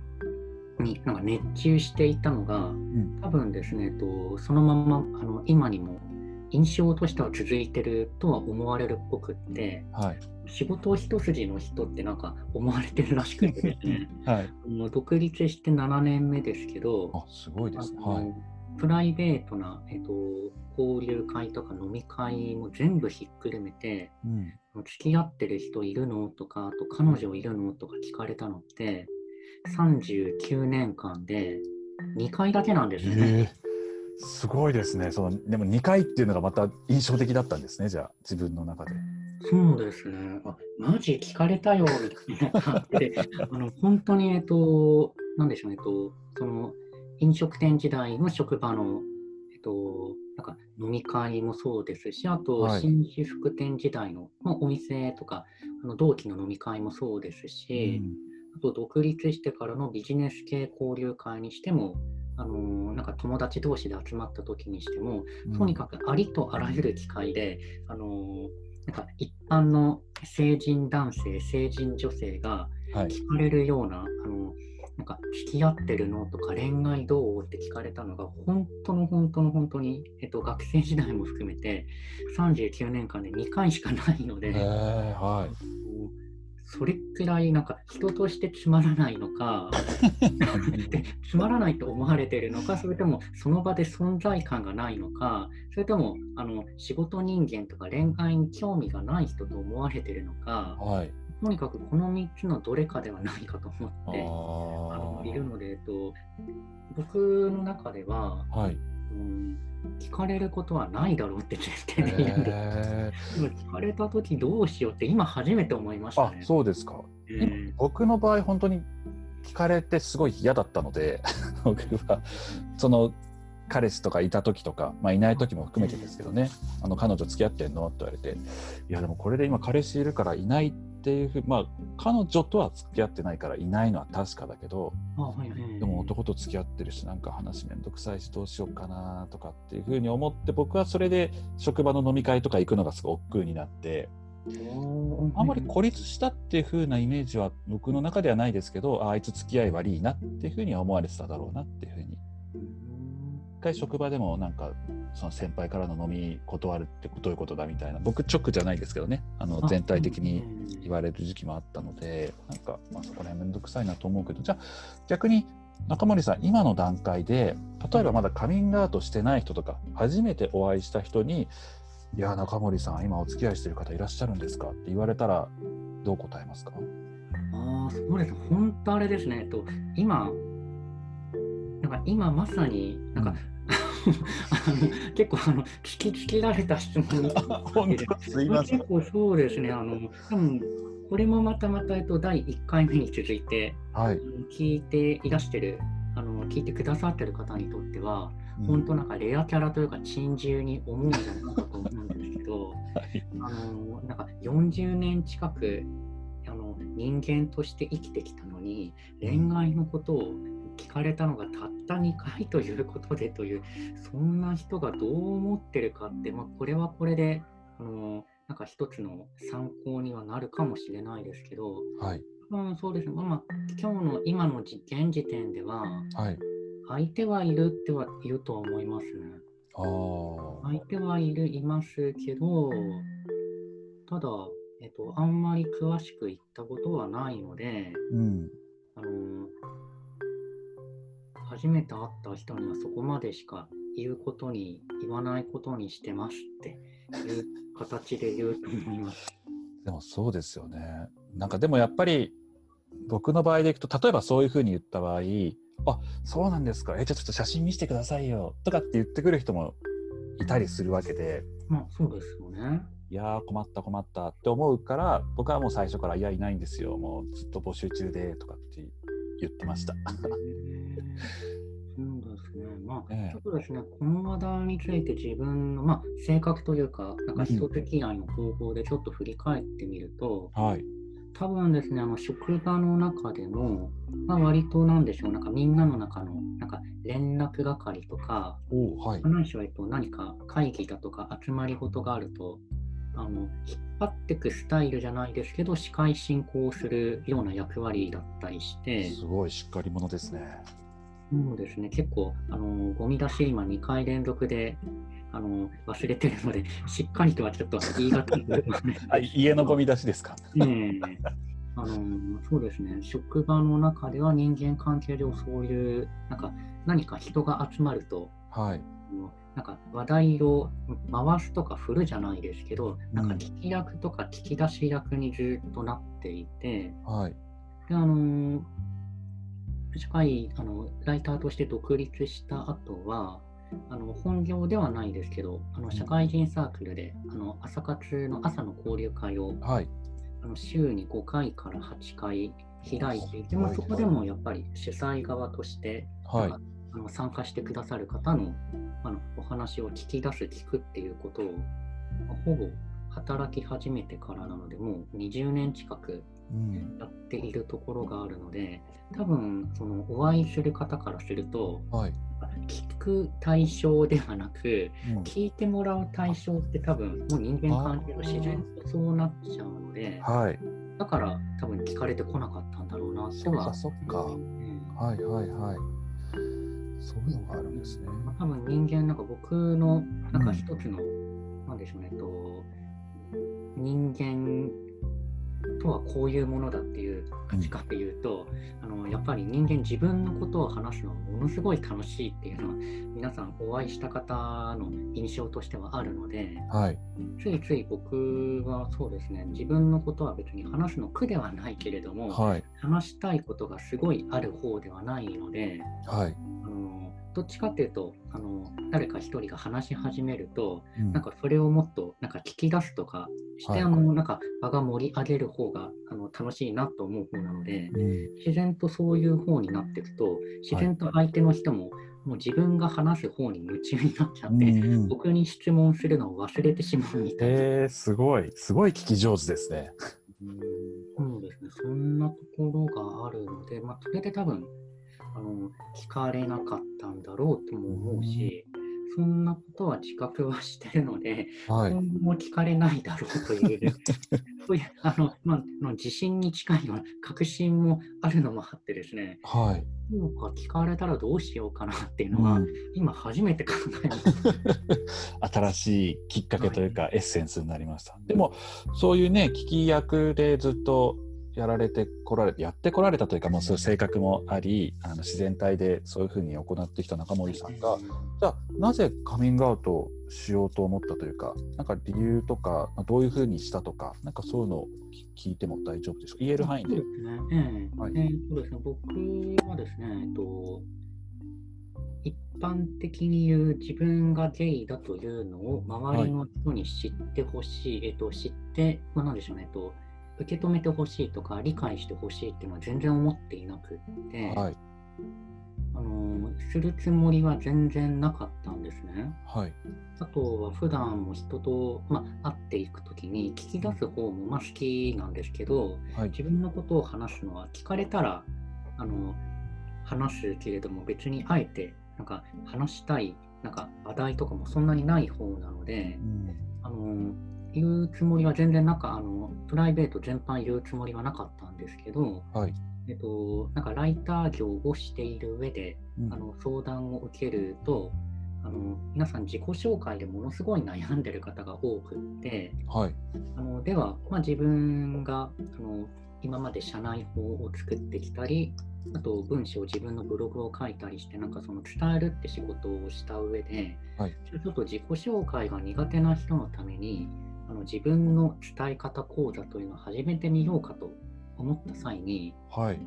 になんか熱中していたのが、うん多分ですね、とそのままあの今にも印象としては続いてるとは思われるっぽくって、はい仕事一筋の人ってなんか思われてるらしくてですね [LAUGHS] はい。もう独立して7年目ですけど、あ、すごいですね。はい。プライベートな、えっと、交流会とか飲み会も全部ひっくるめて、うん。付き合ってる人いるの？とか、あと彼女いるの？とか聞かれたのって、39年間で2回だけなんですよね。ええすごいですね。そのでも2回っていうのがまた印象的だったんですね。じゃあ自分の中で。そうですね。あ、マジ聞かれたよ、みたいな感じで、[LAUGHS] あの、本当に、えっと、なんでしょうね、えっと、その、飲食店時代の職場の、えっと、なんか飲み会もそうですし、あと、はい新宿副店時代の、まあ、お店とか、あの同期の飲み会もそうですうし、んあと、独立してからのビジネス系交流会にしても、あのなんか友達同士で集まった時にしても、とにかくありとあらゆる機会で、あのなんか一般の成人男性、成人女性がはい。聞かれるような、あのなんか付き合ってるの？とか恋愛どう？って聞かれたのが、本当の本当の本当に、えっと、学生時代も含めて39年間で2回しかないので、ええはい。それくらいなんか人としてつまらないのか、[LAUGHS] でつまらないと思われてるのか、それともその場で存在感がないのか、それともあの仕事人間とか恋愛に興味がない人と思われてるのか、はい。とにかくこの3つのどれかではないかと思あってあのいるので、えっあ。と、僕の中では、はい。うん、聞かれることはないだろうって絶対で言うんでえす。でも聞かれたときどうしようって今初めて思いましー、あたね。そうですか。え僕の場合本当に聞かれてすごい嫌だったので [LAUGHS] 僕はその彼氏とかいた時とか、まあ、いない時も含めてですけどね「あの彼女付き合ってんの?」って言われて「いやでもこれで今彼氏いるからいない」っていうふうまあ彼女とは付き合ってないからいないのは確かだけどーあはいはいでも男と付き合ってるしなんか話めんどくさいしどうしようかなとかっていうふうに思って僕はそれで職場の飲み会とか行くのがすごい億劫になって。あんまり孤立したっていう風なイメージは僕の中ではないですけどああいつ付き合い悪いなっていう風には思われてただろうなっていう風に一回職場でもなんかその先輩からの飲み断るってどういうことだみたいな僕直じゃないですけどねあのあ全体的にうん言われる時期もあったのでなんか、まあ、そこら辺めんどくさいなと思うけどじゃあ逆に中森さん今の段階で例えばまだカミングアウトしてない人とか初めてお会いした人に「いや中森さん今お付き合いしてる方いらっしゃるんですか?」って言われたらどう答えますか？ああ、そうです。本当あれですね。えっと、今、なんか今まさに、なんか、あの [LAUGHS] 結構あの聞きつけられた質問に [LAUGHS] 本当すいません。結構そうですね。あの多分これもまたまた、えっと、第1回目に続いて、はい、聞いていらしてる、あの聞いてくださってる方にとっては、うん。本当なんかレアキャラというか珍獣に思うんじゃないかと思うんですけど、はい。あのなんか40年近くあの人間として生きてきたのに恋愛のことを聞かれたのがたった2回ということでというそんな人がどう思ってるかって、まあ、これはこれであのなんか一つの参考にはなるかもしれないですけど、はい。うん、そうですね、まあまあ、今日の今の時現時点でははい。相手はいるってはいるとは思いますね。あー。相手はいる、いますけど、ただ、えっと、あんまり詳しく言ったことはないので、うん。あの初めて会った人にはそこまでしか言うことに、言わないことにしてますっていう形で言うと思います。でもそうですよねなんかでもやっぱり僕の場合でいくと例えばそういうふうに言った場合あそうなんですかえじゃあちょっと写真見せてくださいよとかって言ってくる人もいたりするわけでまあ、そうですよね。いやー困った困ったって思うから僕はもう最初から「いやいないんですよもうずっと募集中で」とかって言ってました。そうですね。まあ、ええ。ちょっとですね、この話題について自分の、まあ、性格というか、なんか人付き合いの方法でちょっと振り返ってみると、はい、多分ですね、あの職場の中でも、まあ、割となんでしょう、なんかみんなの中のなんか連絡係とか、おはい。ないしはえっと何か会議だとか集まり事があると、あの引っ張っていくスタイルじゃないですけど、司会進行するような役割だったりして、すごいしっかり者ですね。そうですね、結構、あのゴミ出し、今2回連続であの忘れてるので、しっかりとはちょっと言い難い [LAUGHS] あ家のゴミ出しですか？ねあのそうですね、職場の中では人間関係上そういうなんか何か人が集まると、はい、なんか話題を回すとか振るじゃないですけど、なんか聞き役とか聞き出し役にずっとなっていて、はい、であの社会あのライターとして独立した後はあの本業ではないですけどあの社会人サークルであの朝活の朝の交流会を、はい、あの週に5回から8回開いていて、まあ、そこでもやっぱり主催側として、はい、あの参加してくださる方のあのお話を聞き出す聞くっていうことを、まあ、ほぼ働き始めてからなのでもう20年近くやっているところがあるので、うん、多分そのお会いする方からすると、はい、聞く対象ではなく、うん、聞いてもらう対象って多分もう人間関係の自然とそうなっちゃうので、はい、だから多分聞かれてこなかったんだろうなとは。そっかうん、はいはいはい。そういうのがあるんですね。まあ、多分人間なんか僕のなんか一つの、うん、なんでしょうねと人間とはこういうものだっていう価値観で言うと、うん、あのやっぱり人間自分のことを話すのはものすごい楽しいっていうのは皆さんお会いした方の印象としてはあるので、はい、ついつい僕はそうですね自分のことは別に話すの苦ではないけれども、はい、話したいことがすごいある方ではないので、はい、あのどっちかっていうとあの誰か一人が話し始めると、うん、なんかそれをもっとなんか聞き出すとかして、はい、あのなんか場が盛り上げる方があの楽しいなと思う方なので、うん、自然とそういう方になっていくと自然と相手の人も、もう自分が話す方に夢中になっちゃって、うんうん、僕に質問するのを忘れてしまうみたいな。えー、すごい、すごい聞き上手ですね。うん。そうですね、そんなところがあるので、まあ、それで多分あの聞かれなかったんだろうとも思うし、そんなことは自覚はしてるので、はい、今後も聞かれないだろうという、[LAUGHS] そういうあの、まあ、自信に近いような確信もあるのもあってですね、はい、そうか聞かれたらどうしようかなっていうのは、うん、今初めて考えました。[LAUGHS] 新しいきっかけというか、はい、エッセンスになりました。でも、そういうね、聞き役でずっとやられてこられやってこられたというかもうそういう性格もありあの自然体でそういうふうに行ってきた中森さんがじゃあなぜカミングアウトしようと思ったというかなんか理由とかどういうふうにしたとかなんかそういうのを聞いても大丈夫でしょうか？言える範囲で。そうですね、えーはい。えー、そうですね。僕はですね、えっと、一般的に言う自分がゲイだというのを周りの人に知ってほしい、はい、えっと、知って、まあ、なんでしょうね、えっと受け止めてほしいとか理解してほしいっていうのは全然思っていなくって、はい、あのするつもりは全然なかったんですね。はい、あとは普段も人と、ま会っていく時に聞き出す方もま好きなんですけど、はい、自分のことを話すのは聞かれたらあの話すけれども別にあえてなんか話したいなんか話題とかもそんなにない方なので、うん、あの言うつもりは全然なんかあのプライベート全般言うつもりはなかったんですけど、はい、えっと、なんかライター業をしている上で、うん、あの相談を受けるとあの皆さん自己紹介でものすごい悩んでる方が多くって、はい、あのでは、まあ、自分があの今まで社内法を作ってきたりあと文章自分のブログを書いたりしてなんかその伝えるって仕事をした上で、はい、ちょっと自己紹介が苦手な人のためにあの自分の伝え方講座というのを始めてみようかと思った際に、はい、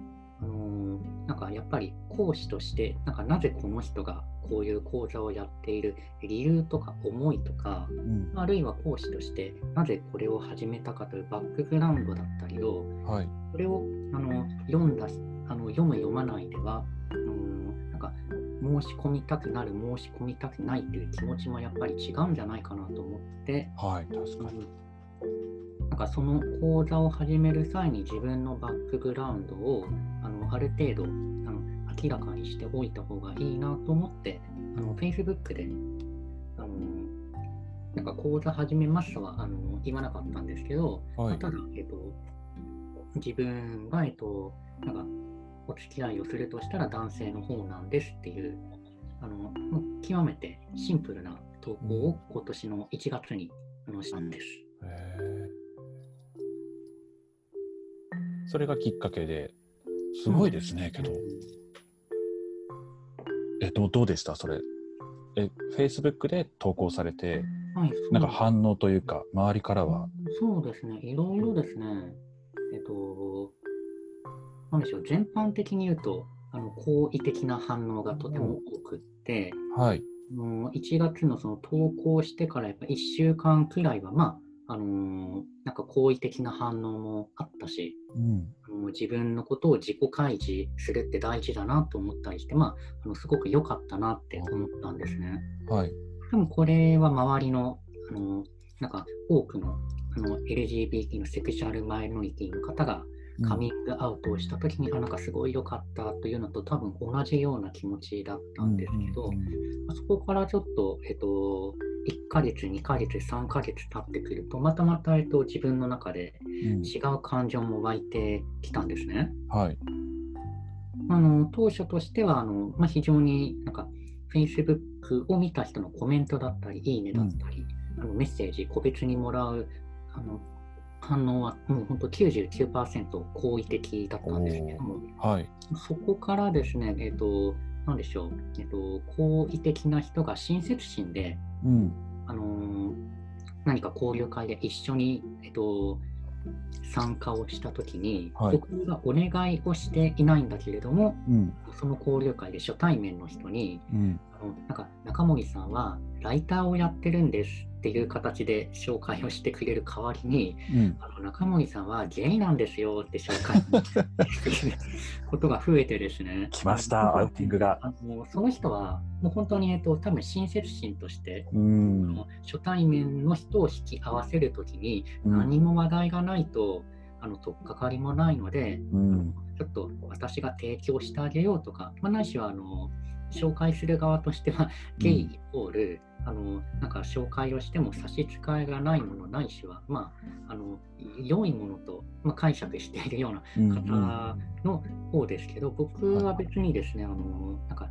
あのなんかやっぱり講師としてなんかなぜこの人がこういう講座をやっている理由とか思いとか、うん、あるいは講師としてなぜこれを始めたかというバックグラウンドだったりを、はい、それをあの読んだあの読む読まないでは、うん、なんか申し込みたくなる申し込みたくないっていう気持ちもやっぱり違うんじゃないかなと思って、はい、確かに。なんかその講座を始める際に自分のバックグラウンドをあのある程度あの明らかにしておいた方がいいなと思ってあの Facebook であのなんか講座始めますとはあの言わなかったんですけど、はい、ただ、えっと、自分が、えっと、なんかお付き合いをするとしたら男性の方なんですっていう、あの極めてシンプルな投稿を今年の1月にしたんです。それがきっかけですごいですね、けど。え、どうどうでした？それ。え、Facebook で投稿されて、はい、なんか反応というか、周りからは？そうですね、いろいろですね、えっと、なんでしょう、全般的に言うと、あの好意的な反応がとても多くって、はい。もう1月のその投稿してからやっぱ1週間くらいは、まあ、あのーなんか好意的な反応もあったし、うん。あの自分のことを自己開示するって大事だなと思ったりして、まあ、あのすごく良かったなって思ったんですね。はい。でもこれは周りの、あのなんか多くのあの LGBT のセクシャルマイノリティの方がカミングアウトをしたときに、あなんかすごい良かったというのと多分同じような気持ちだったんですけど、うんうんまあそこからちょっと、えっと、1ヶ月、2ヶ月、3ヶ月経ってくると、またまた、えっと、自分の中でうん違う感情も湧いてきたんですね。はい。あの当初としてはあの、まあ、非常になんか Facebook を見た人のコメントだったり、いいねだったり、あのメッセージ、個別にもらうあの反応はもう本当99%好意的だったんですけども、はい。そこからですね、えっ、と、なんでしょう、えっ、と、好意的な人が親切心で、うん。あのー何か交流会で一緒に、えっと、参加をしたときに、はい僕がお願いをしていないんだけれども、うん。その交流会で初対面の人に、うん。あのなんか中森さんはライターをやってるんですっていう形で紹介をしてくれる代わりに、うん。あの中森さんはゲイなんですよって紹介 [LAUGHS] ことが増えてですね。来ました、アウティングが。あのその人はもう本当に、えっと、多分親切心として、うあん。の初対面の人を引き合わせるときにうん何も話題がないと、あの取っかかりもないので、うん。ちょっと私が提供してあげようとか、まあ、ないしはあの紹介する側としては、ゲイイコール、あのなんか紹介をしても差し支えがないものないしは、まあ、あの良いものと、まあ、解釈しているようなうん。方の方ですけど、僕は別にですね、あのなんか、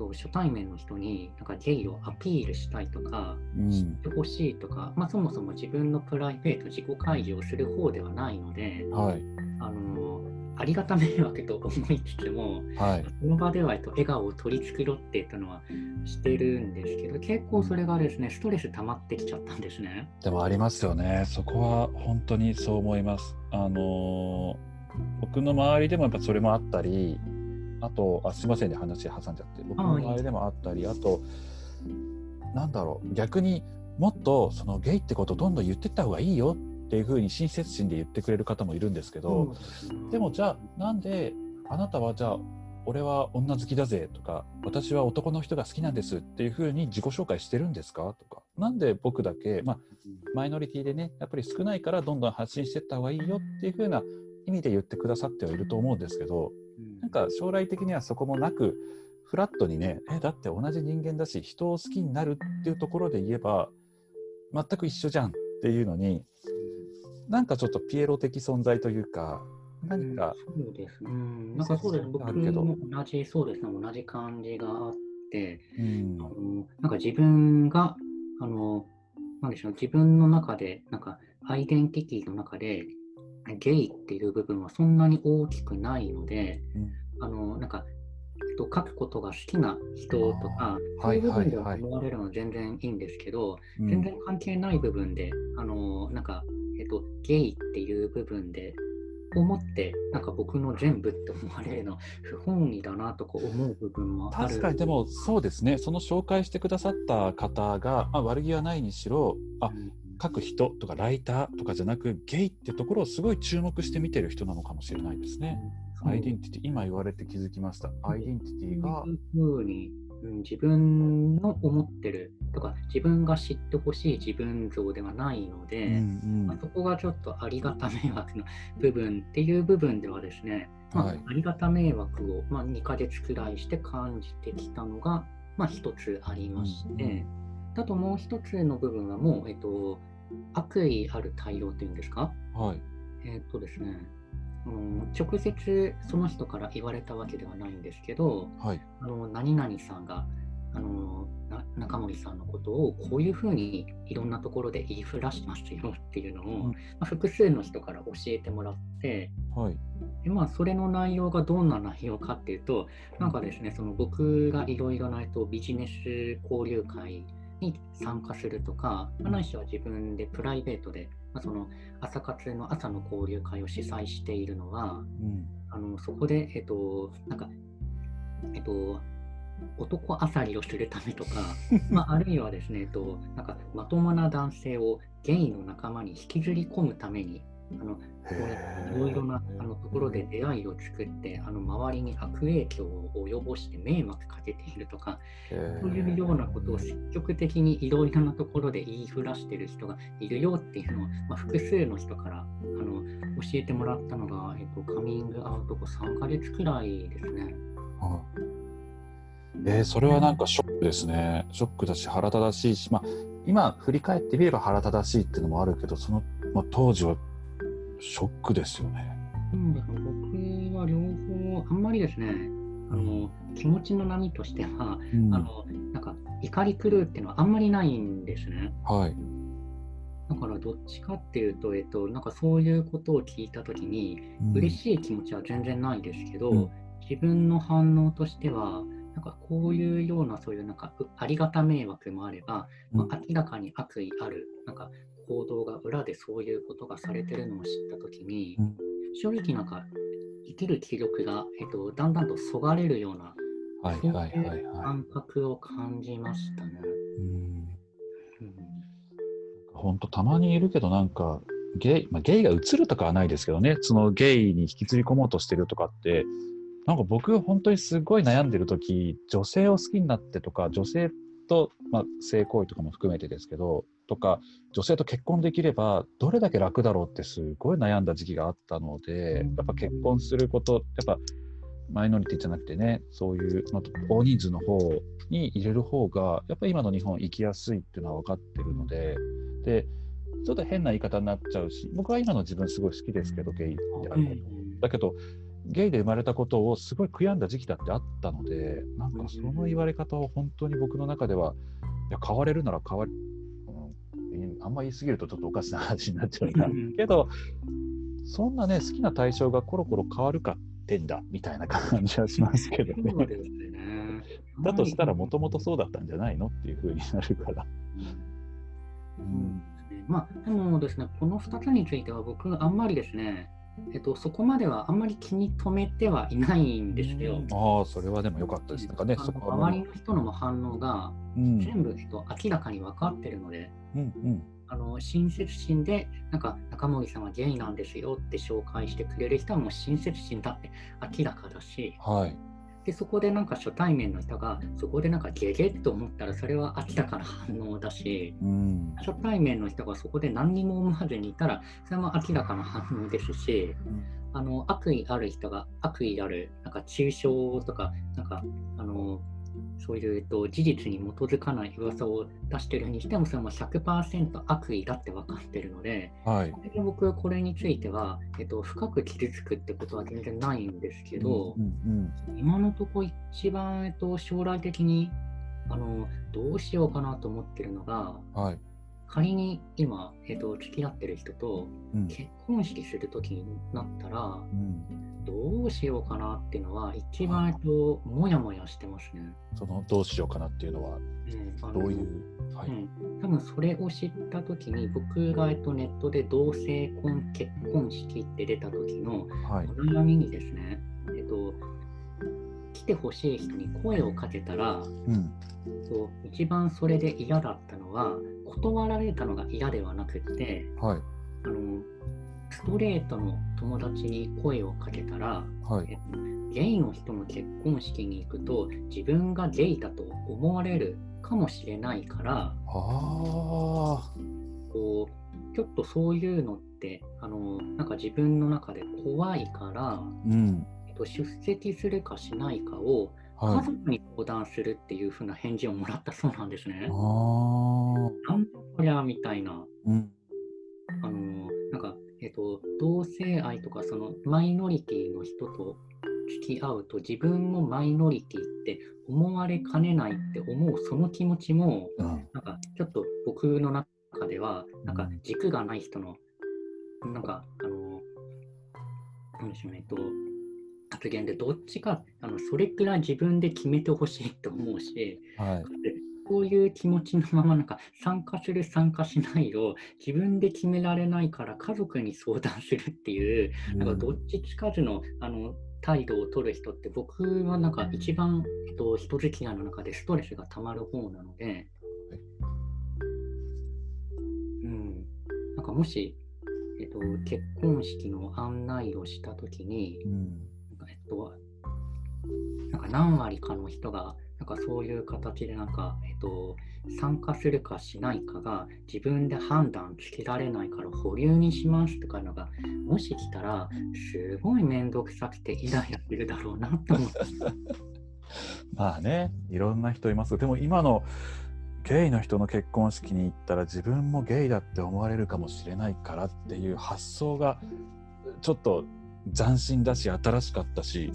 と、初対面の人になんかゲイをアピールしたいとか、うん。知ってほしいとか、まあ、そもそも自分のプライベート、自己開示をする方ではないので、はい。あのありがた迷惑と思いつつも、はい。その場ではえっと笑顔を取り繕っていたのはしてるんですけど、結構それがですね、ストレス溜まってきちゃったんですね。でもありますよね。そこは本当にそう思います。あのー僕の周りでもやっぱそれもあったり、あと、あすいませんね、話挟んじゃって。僕の周りでもあったり、あと、なんだろう、逆にもっとそのゲイってことをどんどん言ってった方がいいよっていうふうに親切心で言ってくれる方もいるんですけど、でもじゃあなんであなたはじゃあ俺は女好きだぜとか私は男の人が好きなんですっていうふうに自己紹介してるんですかとか。なんで僕だけ、まあ、マイノリティでねやっぱり少ないからどんどん発信していった方がいいよっていうふうな意味で言ってくださってはいると思うんですけどうん。なんか将来的にはそこもなくフラットにねえだって同じ人間だし人を好きになるっていうところで言えば全く一緒じゃんっていうのになんかちょっとピエロ的存在というか何か、うんそうですね。うんなんかそうです。僕も同じ、そうですね、同じ感じがあって、うん。あのなんか自分が、あの、なんでしょう、自分の中で、なんか、アイデンティティの中で、ゲイっていう部分はそんなに大きくないので、うん。あの、なんか、と書くことが好きな人とか、そういう部分で思われるのは全然いいんですけど、うん。全然関係ない部分で、あの、なんか、えっと、ゲイっていう部分で、思って、なんか僕の全部って思われるの、不本意だなとか思う部分もある。確かにでもそうですねその紹介してくださった方が、まあ、悪気はないにしろあうん書く人とかライターとかじゃなくゲイってところをすごい注目して見てる人なのかもしれないですね。アイデンティティ今言われて気づきました。アイデンティティがそういうふうん、自分の思ってるとか、自分が知ってほしい自分像ではないので、うんまあ、そこがちょっとありがた迷惑の部分っていう部分ではですね、まあはい。ありがた迷惑を、まあ、2ヶ月くらいして感じてきたのが、まあ、一つありまして、うんあともう一つの部分はもう、えっと、悪意ある対応というんですか、はい。えっとですね、うん直接その人から言われたわけではないんですけど、はい。あの何々さんがあのな中森さんのことをこういうふうにいろんなところで言いふらしてますよっていうのを、うんまあ、複数の人から教えてもらってはい。で、まあ、それの内容がどんな内容かっていうとなんかですねその僕がいろいろなとビジネス交流会に参加するとか、まあないしは自分でプライベートで、まあ、その朝活の朝の交流会を主催しているのは、うん。あのそこで、えっと、なんか、えっと、男あさりをするためとか、[LAUGHS] まあ、あるいはですね、えっと、なんかまともな男性をゲイの仲間に引きずり込むために、あのいろいろなあのところで出会いを作って、あの周りに悪影響を及ぼして迷惑かけているとか、そういうようなことを積極的にいろいろなところで言いふらしてる人がいるよっていうのを、まあ、複数の人からあの教えてもらったのが、えっと、カミングアウト後3ヶ月くらいですね。はいえーそれはなんかショックですね。ショックだし腹立たしいし、まあ、今振り返ってみれば腹立たしいっていうのもあるけど、その、まあ、当時はショックですよね。うん、僕は両方、あんまりですね、あの気持ちの波としては、うんあのなんか怒り狂うっていうのはあんまりないんですね。はい。だからどっちかっていうと、えっと、なんかそういうことを聞いたときに、うん嬉しい気持ちは全然ないですけど、うん自分の反応としては、なんかこういうようなそういうなんかうありがた迷惑もあれば、まあ明らかに悪意あるなんか行動が裏でそういうことがされてるのを知ったときに、うん。正直なんか生きる気力が、えっと、だんだんとそがれるような、はいはいはいは感覚を感じましたね。本当たまにいるけどなんかゲイ、まあ、ゲイが映るとかはないですけどね。そのゲイに引きずり込もうとしてるとかってなんか僕本当にすごい悩んでる時女性を好きになってとか女性と、まあ、性行為とかも含めてですけどとか女性と結婚できればどれだけ楽だろうってすごい悩んだ時期があったのでやっぱ結婚することやっぱマイノリティじゃなくてねそういう、まあ、大人数の方に入れる方がやっぱり今の日本生きやすいっていうのは分かってるのででちょっと変な言い方になっちゃうし僕は今の自分すごい好きですけどゲイであること、だけどゲイで生まれたことをすごい悔やんだ時期だってあったのでなんかその言われ方を本当に僕の中ではいや変われるなら変わあんま言い過ぎるとちょっとおかしな話になっちゃうなうんけどそんなね好きな対象がコロコロ変わるかってんだみたいな感じはしますけどね。ね。だとしたらもともとそうだったんじゃないのっていうふうになるから。うん。まあ、でもですね、この2つについては僕、あんまりですね、えっと、そこまではあんまり気に留めてはいないんですよ。ああ、それはでも良かったです。なんかね、あのそこは周りの人の反応がうん、全部、えっと、明らかに分かってるので、うん、うん、あの親切心で、なんか中森さんはゲイなんですよって紹介してくれる人はもう親切心だって明らかだし、はい。でそこでなんか初対面の人がそこでなんかゲゲッと思ったらそれは明らかな反応だし、うん、初対面の人がそこで何にも思わずにいたらそれも明らかな反応ですし、あの悪意ある人が悪意あるなんか中傷とかなんかあのそういう、えっと、事実に基づかない噂を出してるにしてもそれも100%悪意だって分かってるのではい。で僕はこれについては、えっと、深く傷つくってことは全然ないんですけど、うん、うん、今のとこ一番、えっと、将来的にあのどうしようかなと思ってるのがはい。仮に今、えっと、付き合ってる人とうん、結婚式するときになったらうん、どうしようかなっていうのは一番、と、もやもやしてますね。そのどうしようかなっていうのはうんどういう。はい。うん、多分それを知ったときに僕が、えっと、ネットで同性婚結婚式って出た時の。悩みにですね、えっと、来てほしい人に声をかけたらうん、そう一番それで嫌だったのは断られたのが嫌ではなくってはい。あのストレートの友達に声をかけたら、はい。えっとゲイの人の結婚式に行くと自分がゲイだと思われるかもしれないから。こうちょっとそういうのってあのなんか自分の中で怖いから、うん。と、出席するかしないかを家はい。族に相談するっていう風な返事をもらったそうなんですね。ああ。なんだこりゃみたいな。うん。あのなんか、えっと、同性愛とかそのマイノリティの人と付き合うと自分もマイノリティって思われかねないって思うその気持ちもうんなんかちょっと僕の中ではなんか軸がない人のなんかあのなんでしょうねえっと発言でどっちかあのそれくらい自分で決めてほしいと思うしはい。でこういう気持ちのままなんか参加する参加しないを自分で決められないから家族に相談するっていうなんかどっちつかずのあの態度を取る人って僕はなんか一番、えっと、人付き合いの中でストレスがたまる方なので、うん、なんかもし、えっと、結婚式の案内をしたときに、うんなんかえっと、なんか何割かの人が、なんかそういう形でなんか、えっと、参加するかしないかが自分で判断つけられないから保留にしますとかいうのがもし来たらすごい面倒くさくてイライラするだろうなと思って。[LAUGHS] まあねいろんな人いますでも今のゲイの人の結婚式に行ったら自分もゲイだって思われるかもしれないからっていう発想がちょっと斬新だし新しかったし、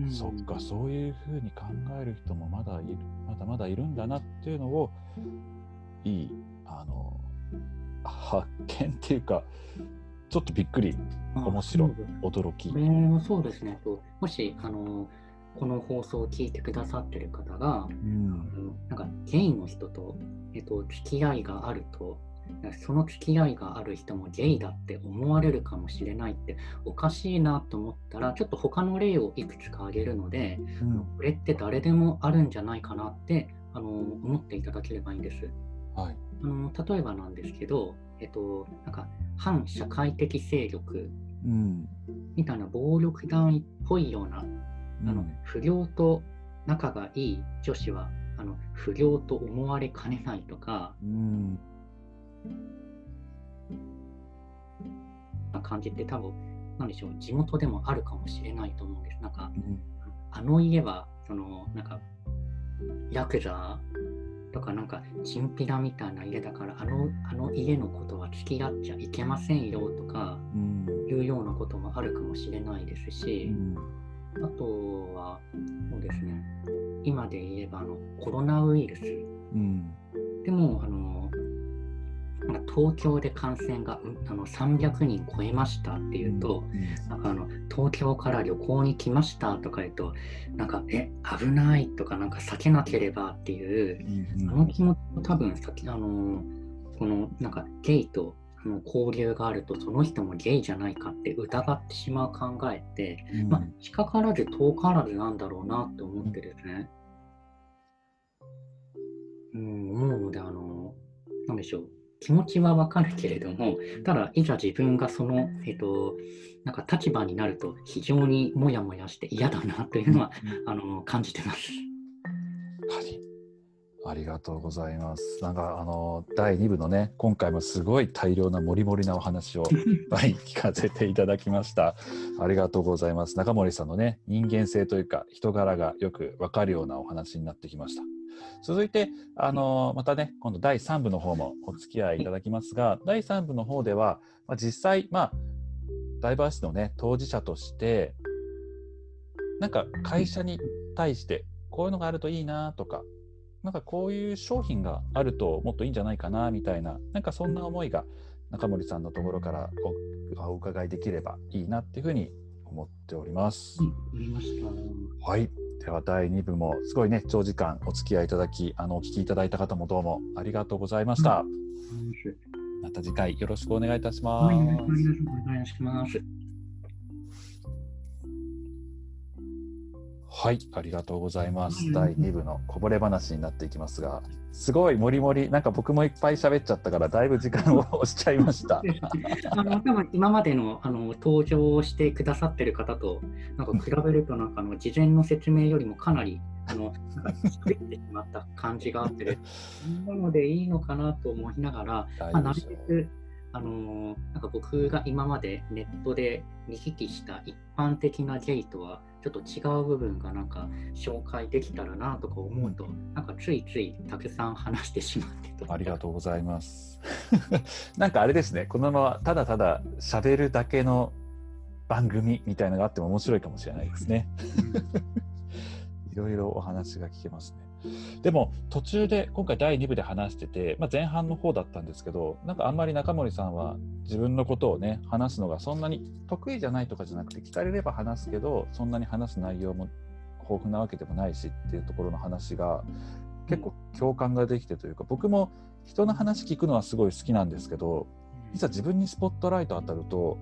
うんそっかそういうふうに考える人もまだいるまだまだいるんだなっていうのをいいあの発見っていうかちょっとびっくりあ面白い驚きこ。れもそうですね。ともしあのこの放送を聞いてくださってる方が、うんなんかゲイの人と、えっと、付き合いがあると、その付き合いがある人もゲイだって思われるかもしれないっておかしいなと思ったら、ちょっと他の例をいくつか挙げるので、うん。これって誰でもあるんじゃないかなってあの思っていただければいいんです。はい。あの例えばなんですけど、えっと、なんか反社会的勢力うん。みたいな暴力団っぽいようなあのうん不良と仲がいい女子はあの不良と思われかねないとかうん。な感じって多分なんでしょう地元でもあるかもしれないと思うんです。なんかうん。あの家はそのなんかヤクザとかなんかチンピラみたいな家だからあのあの家のことは付き合っちゃいけませんよとかうん。いうようなこともあるかもしれないですうし、ん。あとはそうですね。今で言えばあのコロナウイルス。うん。でもあのなんか東京で感染がうんあの300人超えましたっていうと、なんかあの東京から旅行に来ましたとか言うとなんかえ危ないとかなんか避けなければっていううんあの気持ちも多分先あのこのなんかゲイとあの交流があるとその人もゲイじゃないかって疑ってしまう考えって、うん。まあ、近からず遠からずなんだろうなって思ってですね、うん、思うのであのなんでしょう気持ちはわかるけれどもただいざ自分がそのえっとなんか立場になると非常にモヤモヤして嫌だなというのはあの感じてます。はいありがとうございます。なんかあの第2部のね今回もすごい大量なモリモリなお話を [LAUGHS] いっぱい聞かせていただきました。ありがとうございます。中森さんのね人間性というか人柄がよくわかるようなお話になってきました。続いてあのまたね今度第3部の方もお付き合いいただきますが第3部の方では、まあ、実際まあダイバーシティのね当事者としてなんか会社に対してこういうのがあるといいなとかなんかこういう商品があるともっといいんじゃないかなみたいななんかそんな思いが中森さんのところからおお伺いできればいいなっていうふうに思っております。はい。では第2部もすごいね長時間お付き合いいただきあのお聞きいただいた方もどうもありがとうございました。また次回よろしくお願いいたします。はい、お願いします。はい、ありがとうございます。はい第2部のこぼれ話になっていきますが、すごいもりもり、なんか僕もいっぱい喋っちゃったから、だいぶ時間を押しちゃいました。[LAUGHS] あの多分今までのあの登場してくださってる方となんか比べるとなんかあの事前の説明よりもかなりあのなんか作ってしまった感じがあって、[LAUGHS] なのでいいのかなと思いながら、まあ、なるべくあのなんか僕が今までネットで見聞きした一般的なゲイとはちょっと違う部分がなんか紹介できたらなとか思うと、なんかついついたくさん話してしまってありがとうございます。[LAUGHS] なんかあれですね、このままただただ喋るだけの番組みたいなのがあっても面白いかもしれないですね。[LAUGHS] いろいろお話が聞けますね。でも途中で今回第2部で話してて、まあ、前半の方だったんですけどなんかあんまり中森さんは自分のことをね話すのがそんなに得意じゃないとかじゃなくて聞かれれば話すけどそんなに話す内容も豊富なわけでもないしっていうところの話が結構共感ができてというか僕も人の話聞くのはすごい好きなんですけどいざ自分にスポットライト当たると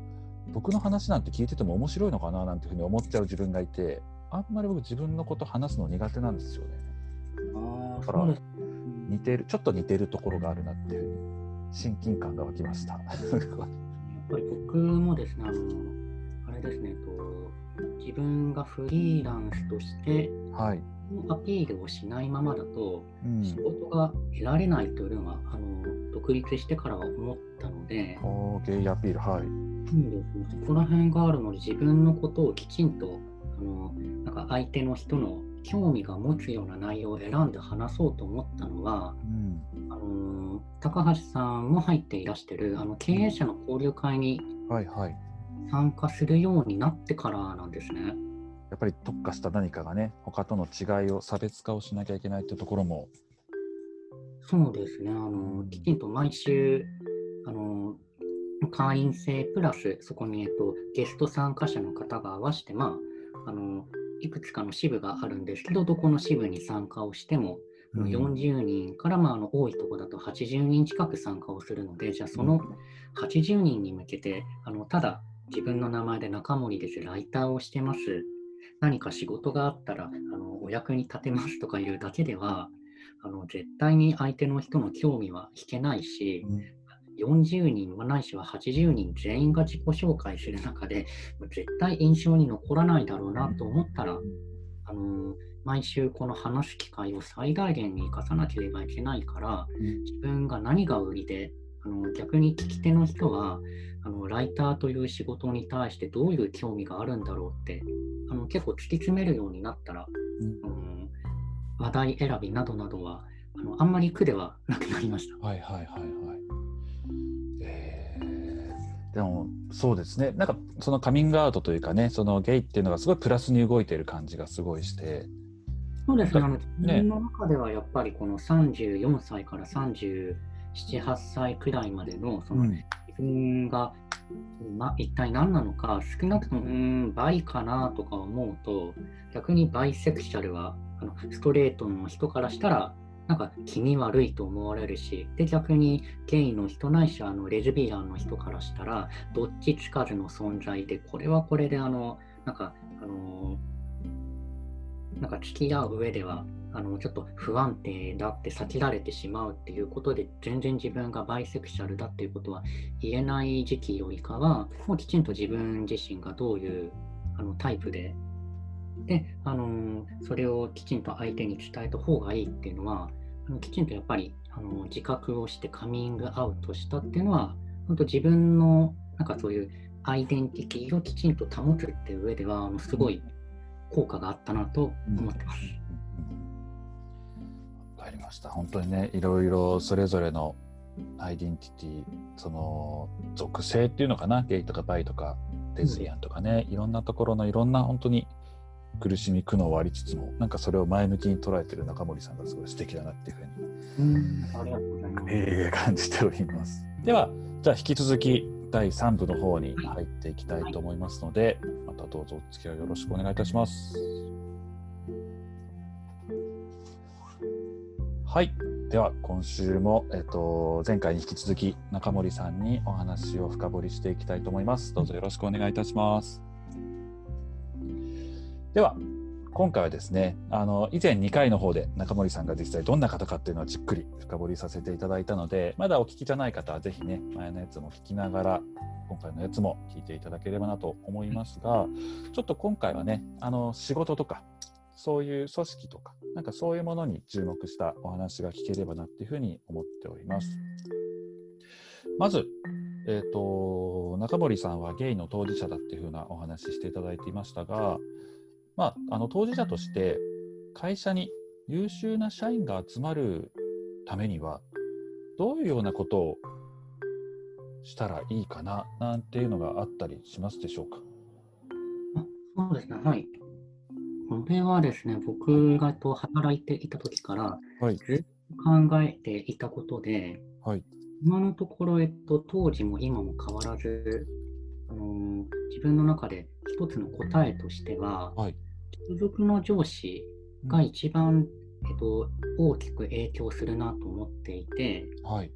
僕の話なんて聞いてても面白いのかななんていうふうに思っちゃう自分がいてあんまり僕自分のこと話すの苦手なんですよね。あだから似てるちょっと似てるところがあるなっていうふうに親近感が湧きました。やっぱり僕もですね、あのあれですね、と自分がフリーランスとしてはい、アピールをしないままだと、うん、仕事が得られないというのが、あの独立してからは思ったので、ゲイアピールはい、そうですね、そこら辺があるので、自分のことをきちんとあのなんか相手の人の興味が持つような内容を選んで話そうと思ったのは、うん、あの高橋さんも入っていらしてるあの経営者の交流会に参加するようになってからなんですね。やっぱり特化した何かがね他との違いを差別化をしなきゃいけないっていうところも。そうですね、あのきちんと毎週あの会員制プラス、そこに、えっと、ゲスト参加者の方が合わせて、まあ、あのいくつかの支部があるんですけど、どこの支部に参加をしても、あのうん。40人から、まあ、あの多いところだと80人近く参加をするので、じゃあその80人に向けて、あのただ自分の名前で中森です、ライターをしてます、何か仕事があったらあのお役に立てますとかいうだけでは、あの絶対に相手の人の興味は引けないし、40人まあないしは80人全員が自己紹介する中で、絶対印象に残らないだろうなと思ったら、あの毎週この話す機会を最大限に生かさなければいけないから、自分が何が売りで、あの逆に聞き手の人はあのライターという仕事に対してどういう興味があるんだろうってあの結構突き詰めるようになったら、うんうん話題選びなどなどはあのあんまり苦ではなくなりました。はいはいはいはい。えーでもそうですね。なんかそのカミングアウトというかねそのゲイっていうのがすごいプラスに動いている感じがすごいして。そうですね、ね。自分の中ではやっぱりこの34歳から37、8歳くらいまでのそのうん。自分が、ま、一体何なのか、少なくともうーんバイかなとか思うと、逆にバイセクシャルはあのストレートの人からしたら、なんか気味悪いと思われるし、で逆にゲイの人ないしあのレズビアンの人からしたら、どっちつかずの存在で、これはこれであの、なんか、あのなんか付き合う上ではあのちょっと不安定だって避けられてしまうっていうことで全然自分がバイセクシャルだっていうことは言えない時期よりかはもうきちんと自分自身がどういうあのタイプでで、あのそれをきちんと相手に伝えた方がいいっていうのはきちんとやっぱりあの自覚をしてカミングアウトしたっていうのは本当自分のなんかそういうアイデンティティをきちんと保つっていう上ではあのすごい効果があったなと思ってます。わかりました本当にねいろいろそれぞれのアイデンティティその属性っていうのかなゲイとかバイとかレズビアンとかね、いろん。なところのいろん。な本当に苦しみ苦悩はありつつもなんかそれを前向きに捉えてる中森さんがすごい素敵だなっていうふうにう。えー感じております。では、じゃあ引き続き第3部の方に入っていきたいと思いますので、またどうぞお付き合いよろしくお願いいたします。はい。では、今週も、えっと、前回に引き続き中森さんにお話を深掘りしていきたいと思います。どうぞよろしくお願いいたします。では、今回はですね、あの以前2回の方で中森さんが実際どんな方かっていうのをじっくり深掘りさせていただいたので、まだお聞きじゃない方はぜひね、前のやつも聞きながら、今回のやつも聞いていただければなと思いますが、ちょっと今回はね、あの仕事とか、そういう組織とか、なんかそういうものに注目したお話が聞ければなっていうふうに思っております。まず、えーと、中森さんはゲイの当事者だっていうふうなお話ししていただいていましたが、まあ、あの当事者として会社に優秀な社員が集まるためにはどういうようなことをしたらいいかななんていうのがあったりしますでしょうか？そうですね、はい。これはですね、僕がと働いていた時から、ずっと考えていたことで、はい、今のところ、えっと、当時も今も変わらず、あのー、自分の中で一つの答えとしては、はい、所属の上司が一番、うん、えっと、大きく影響するなと思っていて、はい。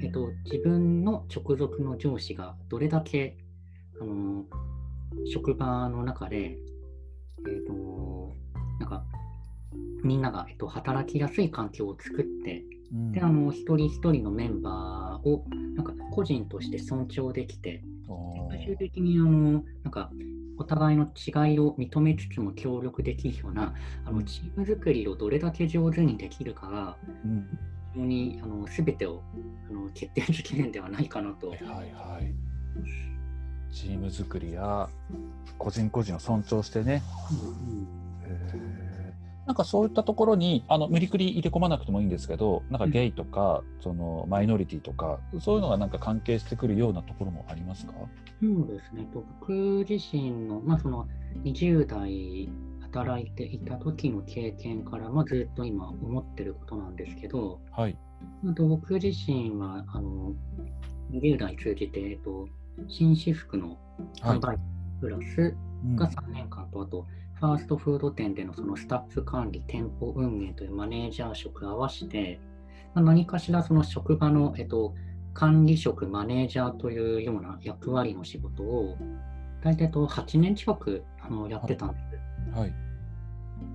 えっと、自分の直属の上司がどれだけ、あの職場の中で、えっと、なんかみんなが、えっと、働きやすい環境を作って、うん、であの一人一人のメンバーをなんか個人として尊重できて最終的にあのなんかお互いの違いを認めつつも協力できるようなあのチーム作りをどれだけ上手にできるかが、うん、非常にあの全てをあの決定づけるんではないかなと。はいはい。チーム作りや個人個人を尊重してね、うんうん、なんかそういったところにあの無理くり入れ込まなくてもいいんですけどなんかゲイとか、うん、そのマイノリティとかそういうのがなんか関係してくるようなところもありますか？そうですね。僕自身の,、まあその20代働いていた時の経験から、まあ、ずっと今思ってることなんですけど、はい、僕自身はあの20代通じて、えっと、紳士服の販売プラスが3年間と、はいうん、あと、ファーストフード店でのそのスタッフ管理、店舗運営というマネージャー職を合わせて、まあ、何かしらその職場の、えっと、管理職、マネージャーというような役割の仕事を、大体と8年近くあのやってたんです。はい、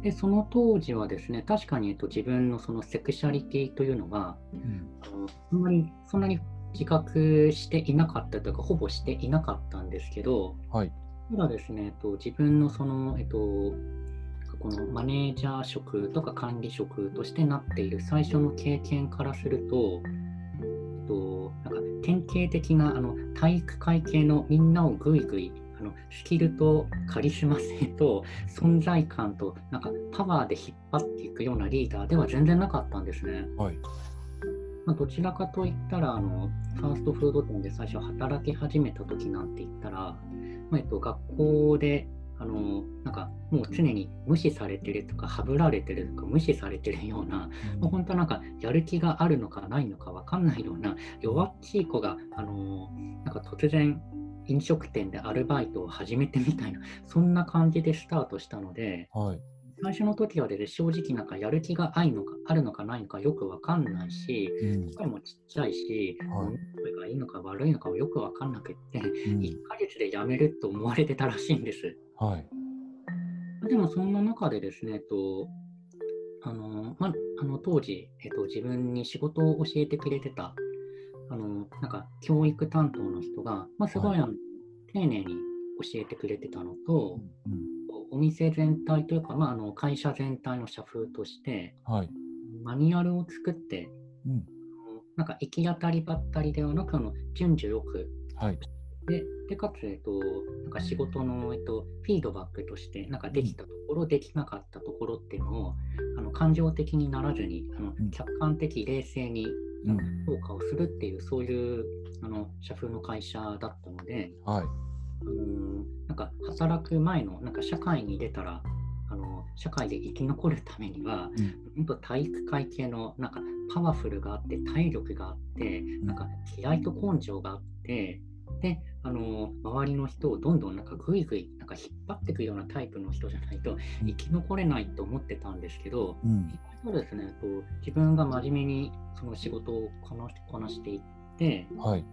でその当時はですね、確かに、えっと、自分のそのセクシャリティというのは、うん、あのあんまりそんなに自覚していなかったというか、ほぼしていなかったんですけど、はい、ただですね、えっと、自分のその、えっと、このマネージャー職とか管理職としてなっている最初の経験からすると、えっと、なんか典型的なあの体育会系のみんなをぐいぐいあのスキルとカリスマ性と存在感となんかパワーで引っ張っていくようなリーダーでは全然なかったんですね。はいまあ、どちらかといったらあの、ファーストフード店で最初働き始めた時なんて言ったら、まあ、えっと、学校であのなんかもう常に無視されてるとか、はぶられてるとか、無視されてるような、もう本当なんかやる気があるのかないのか分かんないような弱っちい子が、あのなんか突然飲食店でアルバイトを始めてみたいな、そんな感じでスタートしたので、はい、最初の時はで、ね、正直なんかやる気があるのかあるのかないのかよくわかんないし、声もちっちゃいし、はい、声がいいのか悪いのかもよくわかんなくって、うん、1ヶ月で辞めると思われてたらしいんです。はい、でもそんな中でですね、えっとあのまあの当時、えっと、自分に仕事を教えてくれてたあのなんか教育担当の人が、まあ、すごい、はい、丁寧に教えてくれてたのと、うん、お店全体というか、まあ、あの会社全体の社風として、はい、マニュアルを作って、うん、なんか行き当たりばったりではなく、あの順序よく、はい、ででかつ、えっと、なんか仕事の、えっと、フィードバックとして、なんかできたところ、うん、できなかったところっていうのを、あの感情的にならずに、あの客観的、冷静に評価をするっていう、そういうあの社風の会社だったので、はいうん。なんか働く前のなんか社会に出たらあの社会で生き残るためには、うん、本当体育会系のなんかパワフルがあって体力があってなんか気合と根性があってであの周りの人をどんどんなんかグイグイなんか引っ張っていくようなタイプの人じゃないと生き残れないと思ってたんですけど、うん、そうですねと自分が真面目にその仕事をこなこなしていって、はい、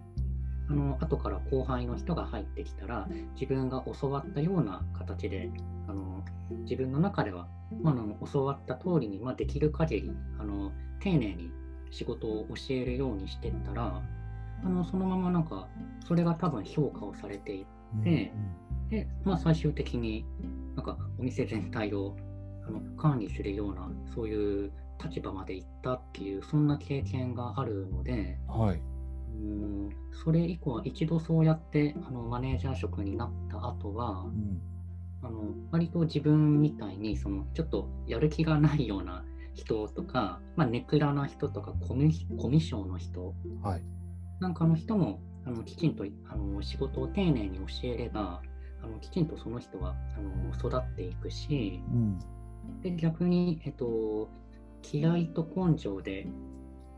あの後から後輩の人が入ってきたら自分が教わったような形であの自分の中では、まあ、の教わった通りに、まあ、できる限りあり丁寧に仕事を教えるようにしていったらあのそのままなんかそれが多分評価をされていって、うん、で、まあ、最終的になんかお店全体をあの管理するようなそういう立場まで行ったっていうそんな経験があるので、はい、うんそれ以降は一度そうやってあのマネージャー職になった後は、うんあの割と自分みたいにそのちょっとやる気がないような人とか、まあ、ネクラな人とかコミコミュ障の人はい。なんかの人もあのきちんとあの仕事を丁寧に教えればあのきちんとその人はあの育っていくしうん。で逆に、えっと、嫌いと根性で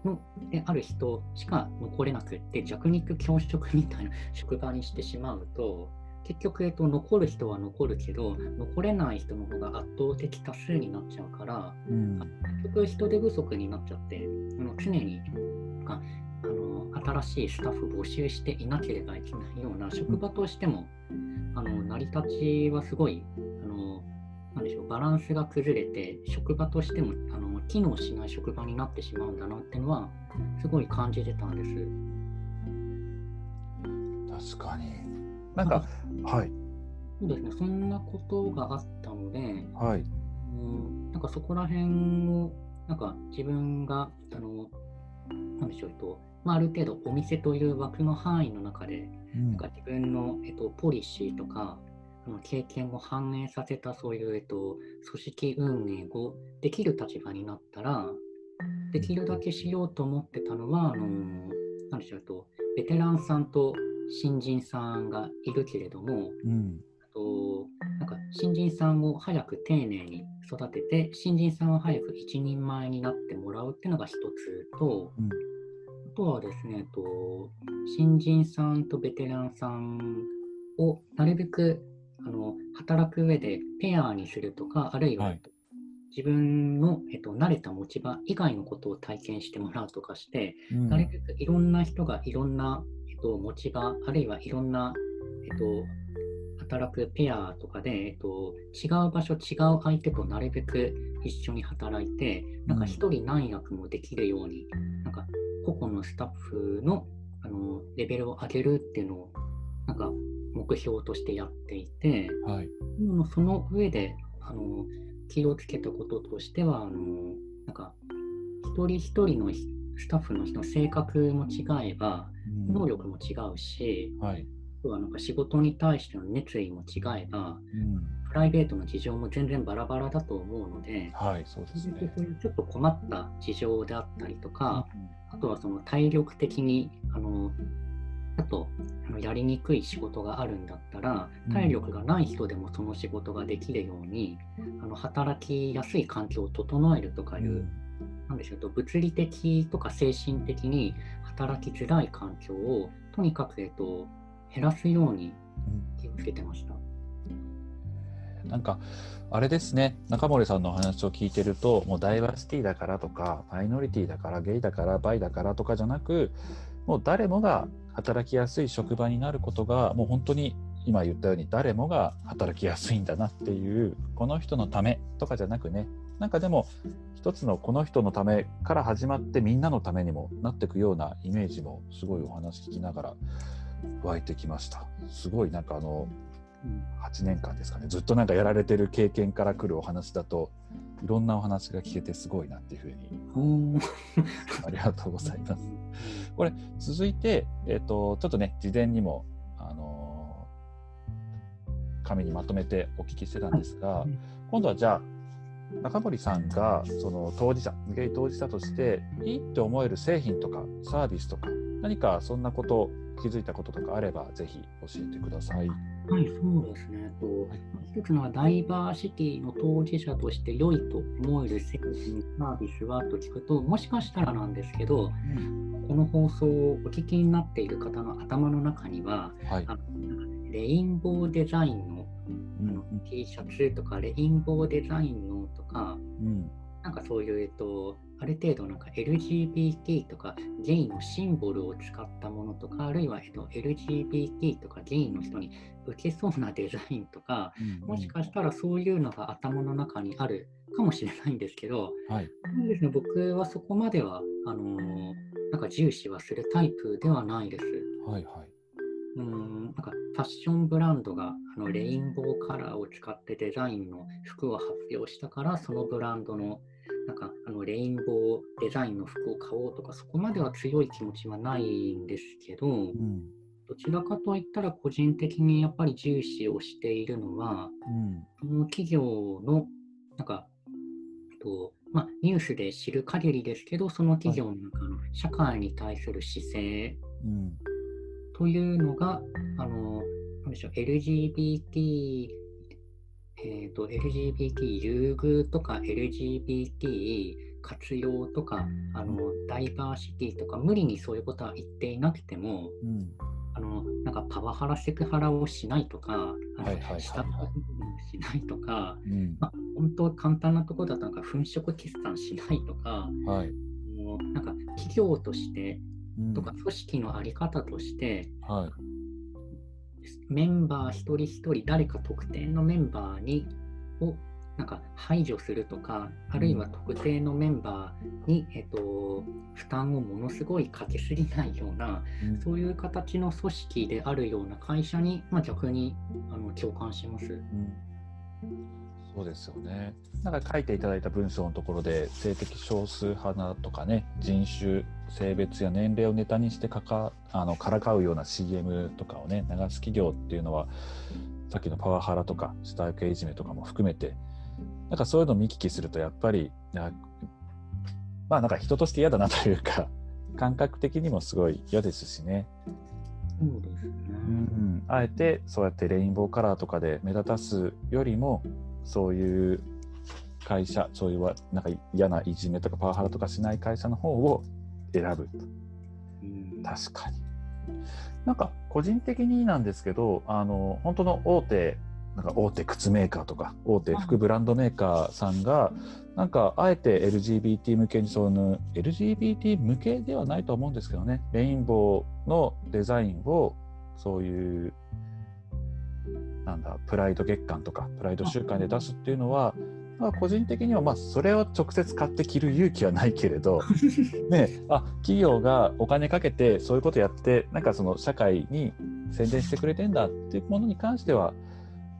のである人しか残れなくって弱肉強食みたいな職場にしてしまうと結局、えっと、残る人は残るけど残れない人の方が圧倒的多数になっちゃうからうん。結局人手不足になっちゃってあの常にああの新しいスタッフ募集していなければいけないような職場としてもあの成り立ちはすごいあのなんでしょうバランスが崩れて職場としてもあの機能しない職場になってしまうんだなっていうのはすごい感じてたんです。確かに。なんか、はい。そうですね、そんなことがあったので、はい。うんなんかそこら辺を、なんか自分が、あの、なんでしょう、えっと、まあ、ある程度お店という枠の範囲の中で、うんなんか自分の、えっと、ポリシーとか、あの経験を反映させたそういう、えっと、組織運営をできる立場になったら、できるだけしようと思ってたのは、あの、なんでしょう、と、ベテランさんと新人さんがいるけれども、うん。となんか新人さんを早く丁寧に育てて新人さんを早く一人前になってもらうっていうのが一つと、うんあとはですねと新人さんとベテランさんをなるべくあの働く上でペアにするとかあるいは、はい。自分の、えっと、慣れた持ち場以外のことを体験してもらうとかして、うん。なるべくいろんな人がいろんな、えっと、持ち場、あるいはいろんな、えっと、働くペアとかで、えっと、違う場所、違う相手となるべく一緒に働いて、なんか一人何役もできるように、なんか個々のスタッフのあのレベルを上げるっていうのを、なんか目標としてやっていて、はい。その上であの気をつけたこととしてはあのなんか一人一人のスタッフの人の性格も違えばうん能力も違うし、はい。あとはなんか仕事に対しての熱意も違えばうん。プライベートの事情も全然バラバラだと思うので、はい、そうちょっと困った事情であったりとか、あとはその体力的にあのあのやりにくい仕事があるんだったらうん。体力がない人でもその仕事ができるように、あの働きやすい環境を整えるとかいう、うん。なんでしょうと物理的とか精神的に働きづらい環境をとにかく、えっと、減らすようにうん。気をつけてました。なんかあれですね。中森さんのお話を聞いてるともうダイバーシティだからとかマイノリティだからゲイだからバイだからとかじゃなくもう誰もが働きやすい職場になることがもう本当に今言ったように誰もが働きやすいんだなっていうこの人のためとかじゃなくねなんかでも一つのこの人のためから始まってみんなのためにもなっていくようなイメージもすごいお話聞きながら湧いてきました。すごいなんかあの8年間ですかねずっとなんかやられてる経験から来るお話だといろんなお話が聞けてすごいなっていうふうにありがとうございます。これ続いて、えっとちょっとね事前にも、あのー紙にまとめてお聞きしてたんですが、はい今度はじゃあ中森さんがその当事者ゲイ当事者としていいって思える製品とかサービスとか何かそんなこと気づいたこととかあればぜひ教えてください。はい、そうですね。と一つのはダイバーシティの当事者として良いと思える製品サービスはと聞くと、もしかしたらなんですけど、この放送をお聞きになっている方の頭の中には、はい。あのレインボーデザインのうんあの T シャツとか、レインボーデザインのとか、うんなんかそういう、えっと、ある程度なんか LGBT とかゲイのシンボルを使ったものとか、あるいは、えっと、LGBT とかゲイの人に受けそうなデザインとか、うんもしかしたらそういうのが頭の中にあるかもしれないんですけど、はい。ですね、僕はそこまではあのーなんか重視はするタイプではないです。はいはい。うんなんかファッションブランドがあのレインボーカラーを使ってデザインの服を発表したから、そのブランドのなんかあのレインボーデザインの服を買おうとか、そこまでは強い気持ちはないんですけど、うんどちらかといったら個人的にやっぱり重視をしているのは、うんその企業の、なんか、とまあ、ニュースで知る限りですけど、その企業の中の社会に対する姿勢うんというのが、あの、なんでしょう、LGBT、えっ、と、LGBT 優遇とか LGBT 活用とか、あの、ダイバーシティとか、無理にそういうことは言っていなくても、うん。あの、なんかパワハラ、セクハラをしないとか、はいはいはいはい。下の部分をしないとか、うん。まあ、本当簡単なところだとなんか粉飾決算しないとか、はい。もうなんか企業としてうんとか組織の在り方として、はい。メンバー一人一人誰か特定のメンバーにをなんか排除するとかあるいは特定のメンバーに、えっと、負担をものすごいかけすぎないようなうん。そういう形の組織であるような会社に、まあ、逆にあの共感します。うんそうですよね。なんか書いていただいた文章のところで性的少数派なとかね人種性別や年齢をネタにしてかかあのからかうような CM とかをね流す企業っていうのはさっきのパワハラとか下請けいじめとかも含めてなんかそういうのを見聞きするとやっぱりまあなんか人として嫌だなというか感覚的にもすごい嫌ですしね。そうですね。うん、あえてそうやってレインボーカラーとかで目立たすよりもそういう会社そういうわなんか嫌ないじめとかパワハラとかしない会社の方を選ぶうん。確かに。なんか個人的になんですけどあの本当の大手なんか大手靴メーカーとか大手服ブランドメーカーさんがなんかあえて LGBT 向けにその LGBT 向けではないとは思うんですけどね。レインボーのデザインをそういうなんだプライド月間とかプライド週間で出すっていうのはまあ個人的にはまあそれを直接買って着る勇気はないけれど [LAUGHS] ねあ企業がお金かけてそういうことやってなんかその社会に宣伝してくれてんだっていうものに関しては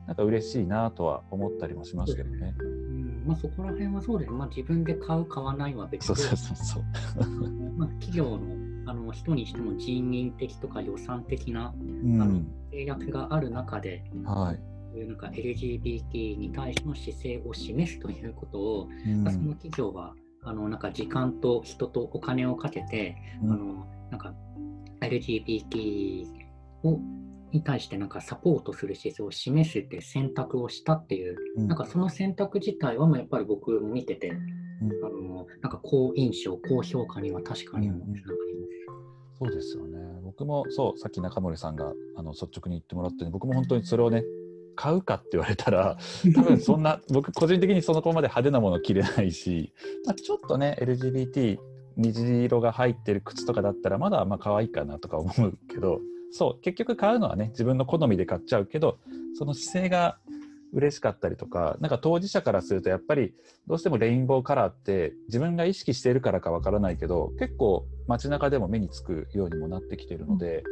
なんか嬉しいなとは思ったりもしますけどね。うんまあ、そこら辺はそうです。まあ、自分で買う、買わないは別そうでそうそうそう。[LAUGHS] まあ、企業のあの人にしても人員的とか予算的なうん、制約がある中で、はい。そういうなんか LGBT に対しての姿勢を示すということを、うん。まあその企業はあのなんか時間と人とお金をかけて、うん。あのなんか LGBT をに対してなんかサポートする姿勢を示すって選択をしたっていう、うん。なんかその選択自体はもうやっぱり僕も見てて、うんあのなんか好印象、高評価には確かにつながります。そうですよね。僕もそう、さっき中森さんがあの率直に言ってもらったように、僕も本当にそれをね、買うかって言われたら、[LAUGHS] 多分そんな、僕個人的にその子まで派手なもの着れないし、まあ、ちょっとね、LGBT、虹色が入ってる靴とかだったら、まだまあ可愛いかなとか思うけど、そう、結局買うのはね、自分の好みで買っちゃうけど、その姿勢が嬉しかったりとか、なんか当事者からするとやっぱりどうしてもレインボーカラーって自分が意識しているからかわからないけど結構街中でも目につくようにもなってきているので、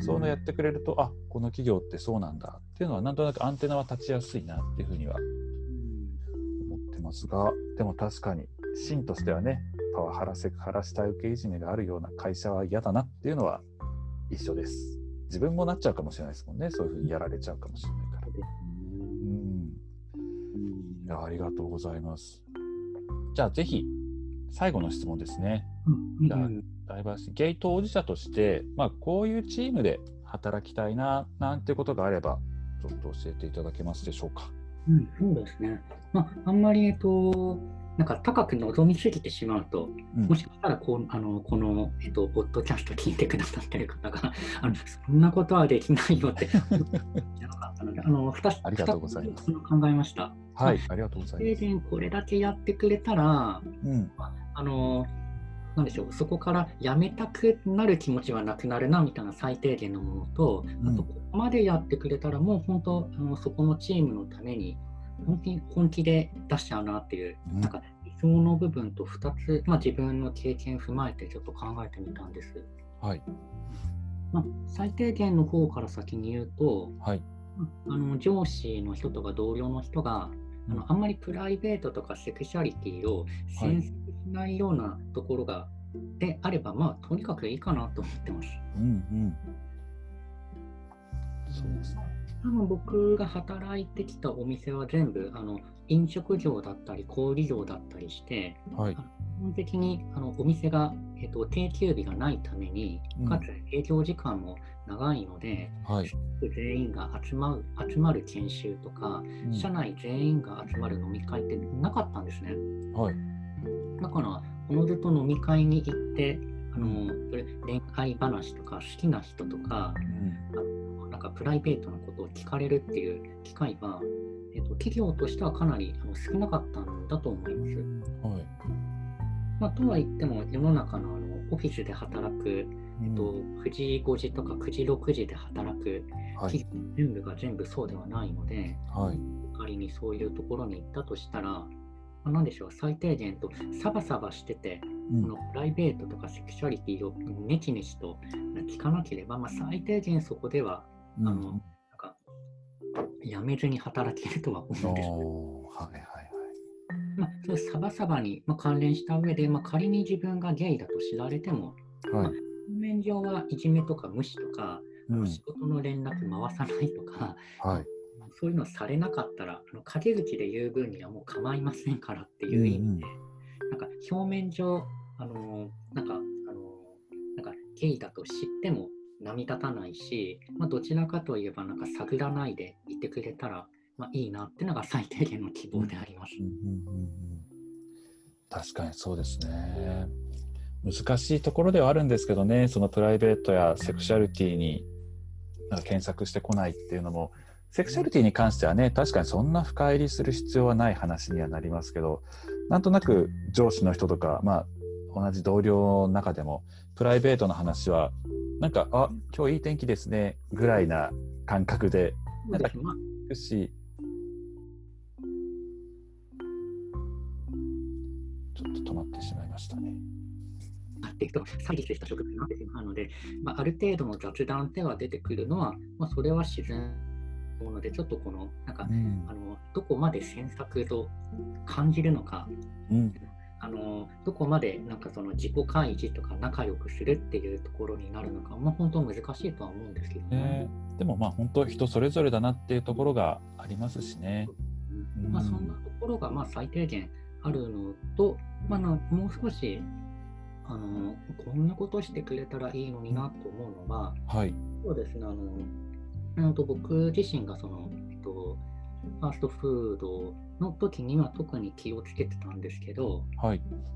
そういうのやってくれるとあこの企業ってそうなんだっていうのはなんとなくアンテナは立ちやすいなっていうふうには思ってますがでも確かに芯としてはねパワハラセクハラ下請けいじめがあるような会社は嫌だなっていうのは一緒です。自分もなっちゃうかもしれないですもんね。そういうふうにやられちゃうかもしれないいやありがとうございます。じゃあぜひ最後の質問ですね。うんじゃあダイバーシティゲイ当事者として、まあ、こういうチームで働きたいななんてことがあればちょっと教えていただけますでしょうか。うん、そうですね。まあ、あんまり、えっと、なんか高く望みすぎてしまうと、うん。もしかしたらこうあのこの、えっと、ポッドキャスト聞いてくださってる方が、[LAUGHS] あのそんなことはできないよって。思ってなかったので、あの2つありがとうございます。考えました。はい、ありがとうござい停ます。電これだけやってくれたら、うん、あの、なんでしょう、そこからやめたくなる気持ちはなくなるなみたいな最低限のものと、うん。あと、ここまでやってくれたら、もう本当、あのそこのチームのために、本気本気で出しちゃうなっていう、うんなんか理想の部分と2つ、まあ、自分の経験踏まえてちょっと考えてみたんです。はい、まあ、最低限の方から先に言うと、はい、あの上司の人とか同僚の人が、あうんのあんまりプライベートとかセクシャリティをセンシティないようなところがであれば、まあ、とにかくいいかなと思ってます。うんうん。そうですね。多分僕が働いてきたお店は全部あの飲食業だったり小売業だったりしてはい。基本的にあのお店が、えっと、定休日がないためにうんかつ営業時間も長いので、はい。全員が集まる集まる研修とか、うん社内全員が集まる飲み会ってなかったんですね。はい。だから、おのずと飲み会に行って、あのそれ恋愛話とか好きな人とか、うんかプライベートなことを聞かれるっていう機会が、えっと、企業としてはかなりあの少なかったんだと思います。はい。まあ、とは言っても、世の中のあのオフィスで働く、えっと、9時5時とか9時6時で働くはい。企業全部が全部そうではないので、はい。仮にそういうところに行ったとしたら、まあ、なんでしょう、最低限とサバサバしてて、うんこのプライベートとかセクシャリティをネチネチと聞かなければ、まあ、最低限そこではうんあのなんかやめずに働けるとは思うんです。おーはいはいまあ、それサバサバに、まあ、関連した上で、まあ、仮に自分がゲイだと知られても、はい。はい。表面上はいじめとか無視とか、うん仕事の連絡回さないとか、はい。そういうのされなかったら、あの陰口で言う分にはもう構いませんからっていう意味で、なんか表面上、あのなんか、あのなんかゲイだと知っても波立たないし、まあ、どちらかといえば、なんか探らないでいてくれたら、まあ、いいなっていうのが最低限の希望であります。うんうんうん確かにそうですね。難しいところではあるんですけどね、そのプライベートやセクシャリティになんか検索してこないっていうのも、セクシャリティに関してはね、確かにそんな深入りする必要はない話にはなりますけど、なんとなく上司の人とか、まあ、同じ同僚の中でも、プライベートの話は、なんか、あ今日いい天気ですね、ぐらいな感覚でそうですまあいくし、ちょっと止まってしまいましたね。あっていうと、詐欺した職場になってしまうので、まあ、ある程度の雑談では出てくるのは、まあ、それは自然なので、ちょっとこの、なんか、うん。あのどこまで詮索と感じるのか、うんあのどこまでなんかその自己開示とか仲良くするっていうところになるのか、まあ、本当難しいとは思うんですけどね。ねでもまあ本当人それぞれだなっていうところがありますしね。うんまあ、そんなところがまあ最低限あるのと、まあ、なもう少しあのこんなことしてくれたらいいのになと思うのは、はい。そうですね、あの、うんと僕自身がその、えっと、ファーストフードの時には特に気をつけてたんですけど、はい。うん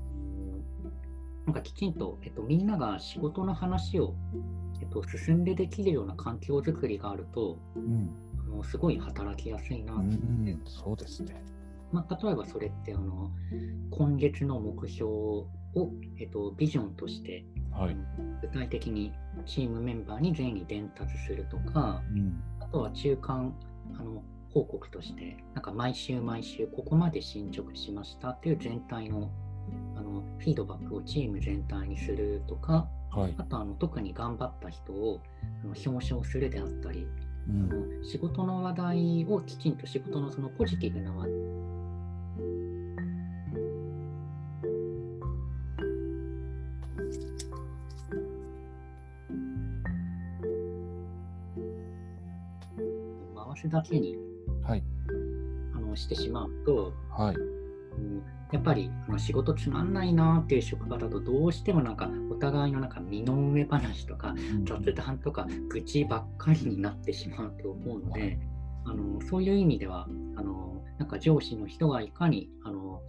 なんかきちんと、えっと、みんなが仕事の話を、えっと、進んでできるような環境づくりがあると、うん。あのすごい働きやすいなって、ん、そうですね。まあ、例えばそれってあの今月の目標を、えっと、ビジョンとして、はい。具体的にチームメンバーに全員に伝達するとか、うん。あとは中間あの報告として、なんか毎週毎週ここまで進捗しましたっていう全体のあのフィードバックをチーム全体にするとか、はい。あとあの特に頑張った人をあの表彰するであったり、あうん。の仕事の話題をきちんと仕事のそのポジティブな話題回すだけにはい。あのしてしまうと、はい。うんやっぱりあの仕事つまんないなっていう職場だとどうしてもなんかお互いのなんか身の上話とか雑談とか愚痴ばっかりになってしまうと思うので、あのそういう意味ではあのなんか上司の人がいかにあの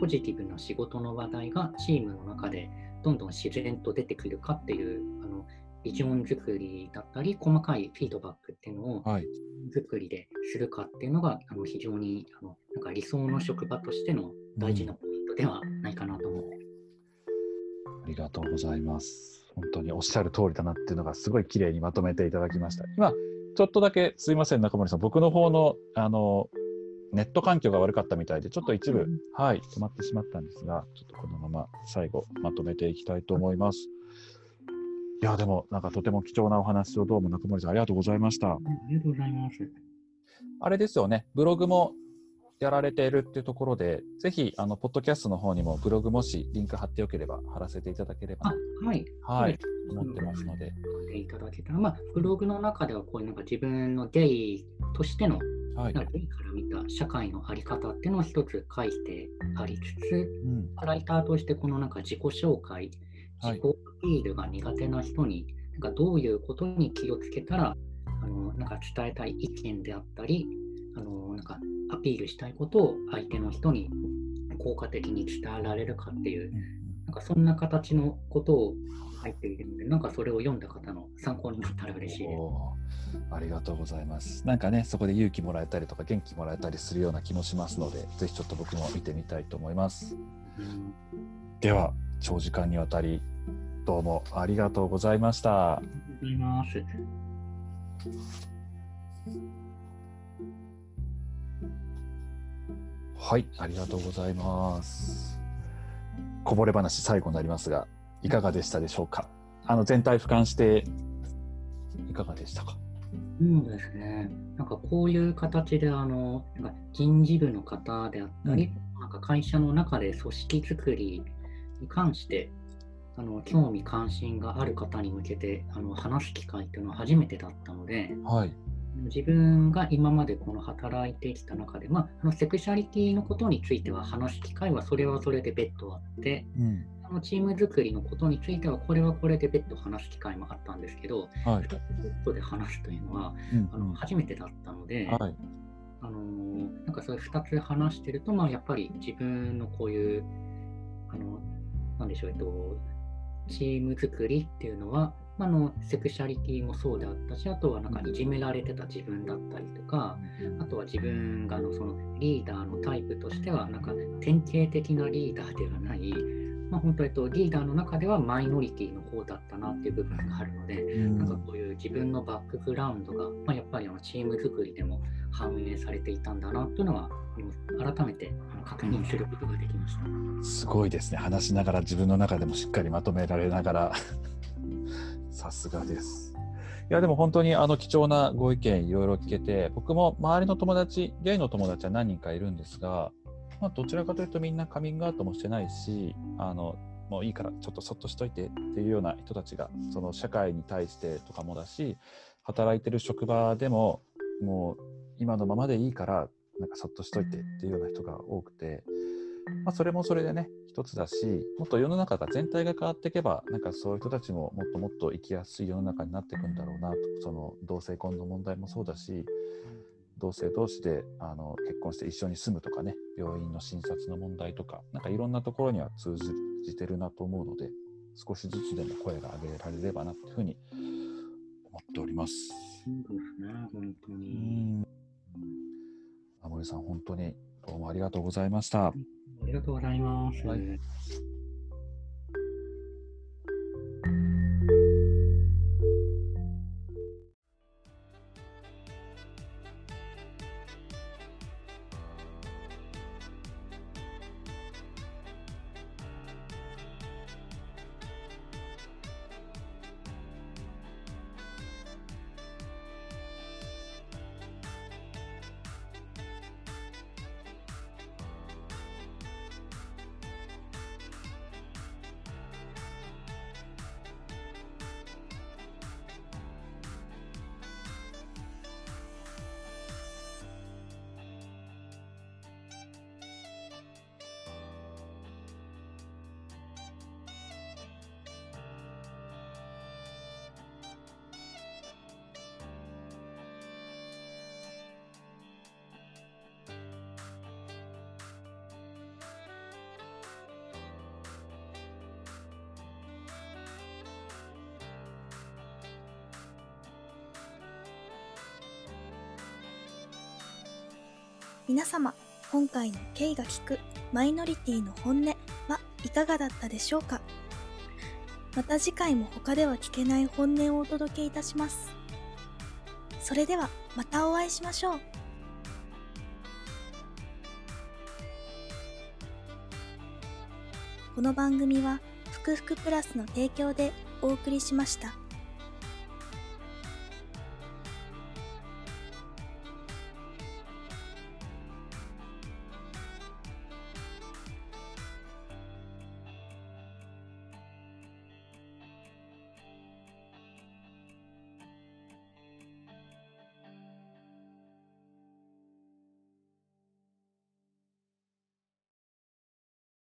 ポジティブな仕事の話題がチームの中でどんどん自然と出てくるかっていうあのビジョン作りだったり細かいフィードバックっていうのをはい。作りでするかっていうのがあの非常にあのなんか理想の職場としての大事なポイントではないかなと思ってありがとうございます。本当におっしゃる通りだなっていうのがすごい綺麗にまとめていただきました。今、ちょっとだけすいません、中森さん、僕の方のあのネット環境が悪かったみたいで、ちょっと一部、うんはい、止まってしまったんですが、ちょっとこのまま最後まとめていきたいと思います。いや、でもなんかとても貴重なお話をどうも中森さんありがとうございました。ありがとうございます。あれですよね、ブログもやられているっていうところで、ぜひ、あの、ポッドキャストの方にもブログもしリンク貼ってよければ貼らせていただければあ、はい。はい思ってますので。ていただけたら、まあ、ブログの中ではこういうなんか自分のゲイとしての、はい。なんかゲイから見た社会の在り方っていうのを一つ書いてありつつ、うん。ライターとしてこのなんか自己紹介、はい自己アピールが苦手な人に、なんかどういうことに気をつけたら、あのなんか伝えたい意見であったり、あのなんかアピールしたいことを相手の人に効果的に伝えられるかっていう、なんかそんな形のことを書いているので、なんかそれを読んだ方の参考になったら嬉しいです。ありがとうございます。なんかね、そこで勇気もらえたりとか元気もらえたりするような気もしますので、ぜひちょっと僕も見てみたいと思います。うんでは、長時間にわたり、どうもありがとうございました。ありがとうございます。はい、ありがとうございます。こぼれ話最後になりますが、いかがでしたでしょうか？あの全体俯瞰していかがでしたか？そうですね。なんかこういう形であのなんか人事部の方であったり、なんか会社の中で組織作りに関してあの興味関心がある方に向けてあの話す機会というのは初めてだったので、はい、自分が今までこの働いてきた中で、まあ、セクシャリティのことについては話す機会はそれはそれで別途あって、うん、あのチーム作りのことについてはこれはこれで別途話す機会もあったんですけど、はい。2、つセットで話すというのはうんあの初めてだったので、はい、あのーなんかそれ2つ話してると、まあ、やっぱり自分のこういう、あの、なんでしょう、えっと、チーム作りっていうのは、まああのセクシャリティもそうであったし、あとはなんかいじめられてた自分だったりとか、あとは自分があのそのリーダーのタイプとしては、なんか典型的なリーダーではない、まあ、本当、えっと、リーダーの中ではマイノリティの方だったなっていう部分があるので、うん。なんかこういう自分のバックグラウンドが、まあ、やっぱりあのチーム作りでも反映されていたんだなというのは、うん改めて確認することができました。すごいですね。話しながら自分の中でもしっかりまとめられながら。[LAUGHS] さすがです。いやでも本当にあの貴重なご意見いろいろ聞けて僕も周りの友達ゲイの友達は何人かいるんですが、まあ、どちらかというとみんなカミングアウトもしてないしあのもういいからちょっとそっとしといてっていうような人たちがその社会に対してとかもだし働いてる職場でももう今のままでいいからなんかそっとしといてっていうような人が多くて、まあ、それもそれでね一つだしもっと世の中が全体が変わっていけばなんかそういう人たちももっともっと生きやすい世の中になっていくんだろうなとその同性婚の問題もそうだし同性同士であの結婚して一緒に住むとかね病院の診察の問題とかなんかいろんなところには通じてるなと思うので少しずつでも声が上げられればなというふうに思っております。そうですね、本当うに。んあ森さん本当にどうもありがとうございました。ありがとうございます。はい聞くマイノリティの本音はいかがだったでしょうか？また次回も他では聞けない本音をお届けいたします。それではまたお会いしましょう。この番組はふくふくプラスの提供でお送りしました。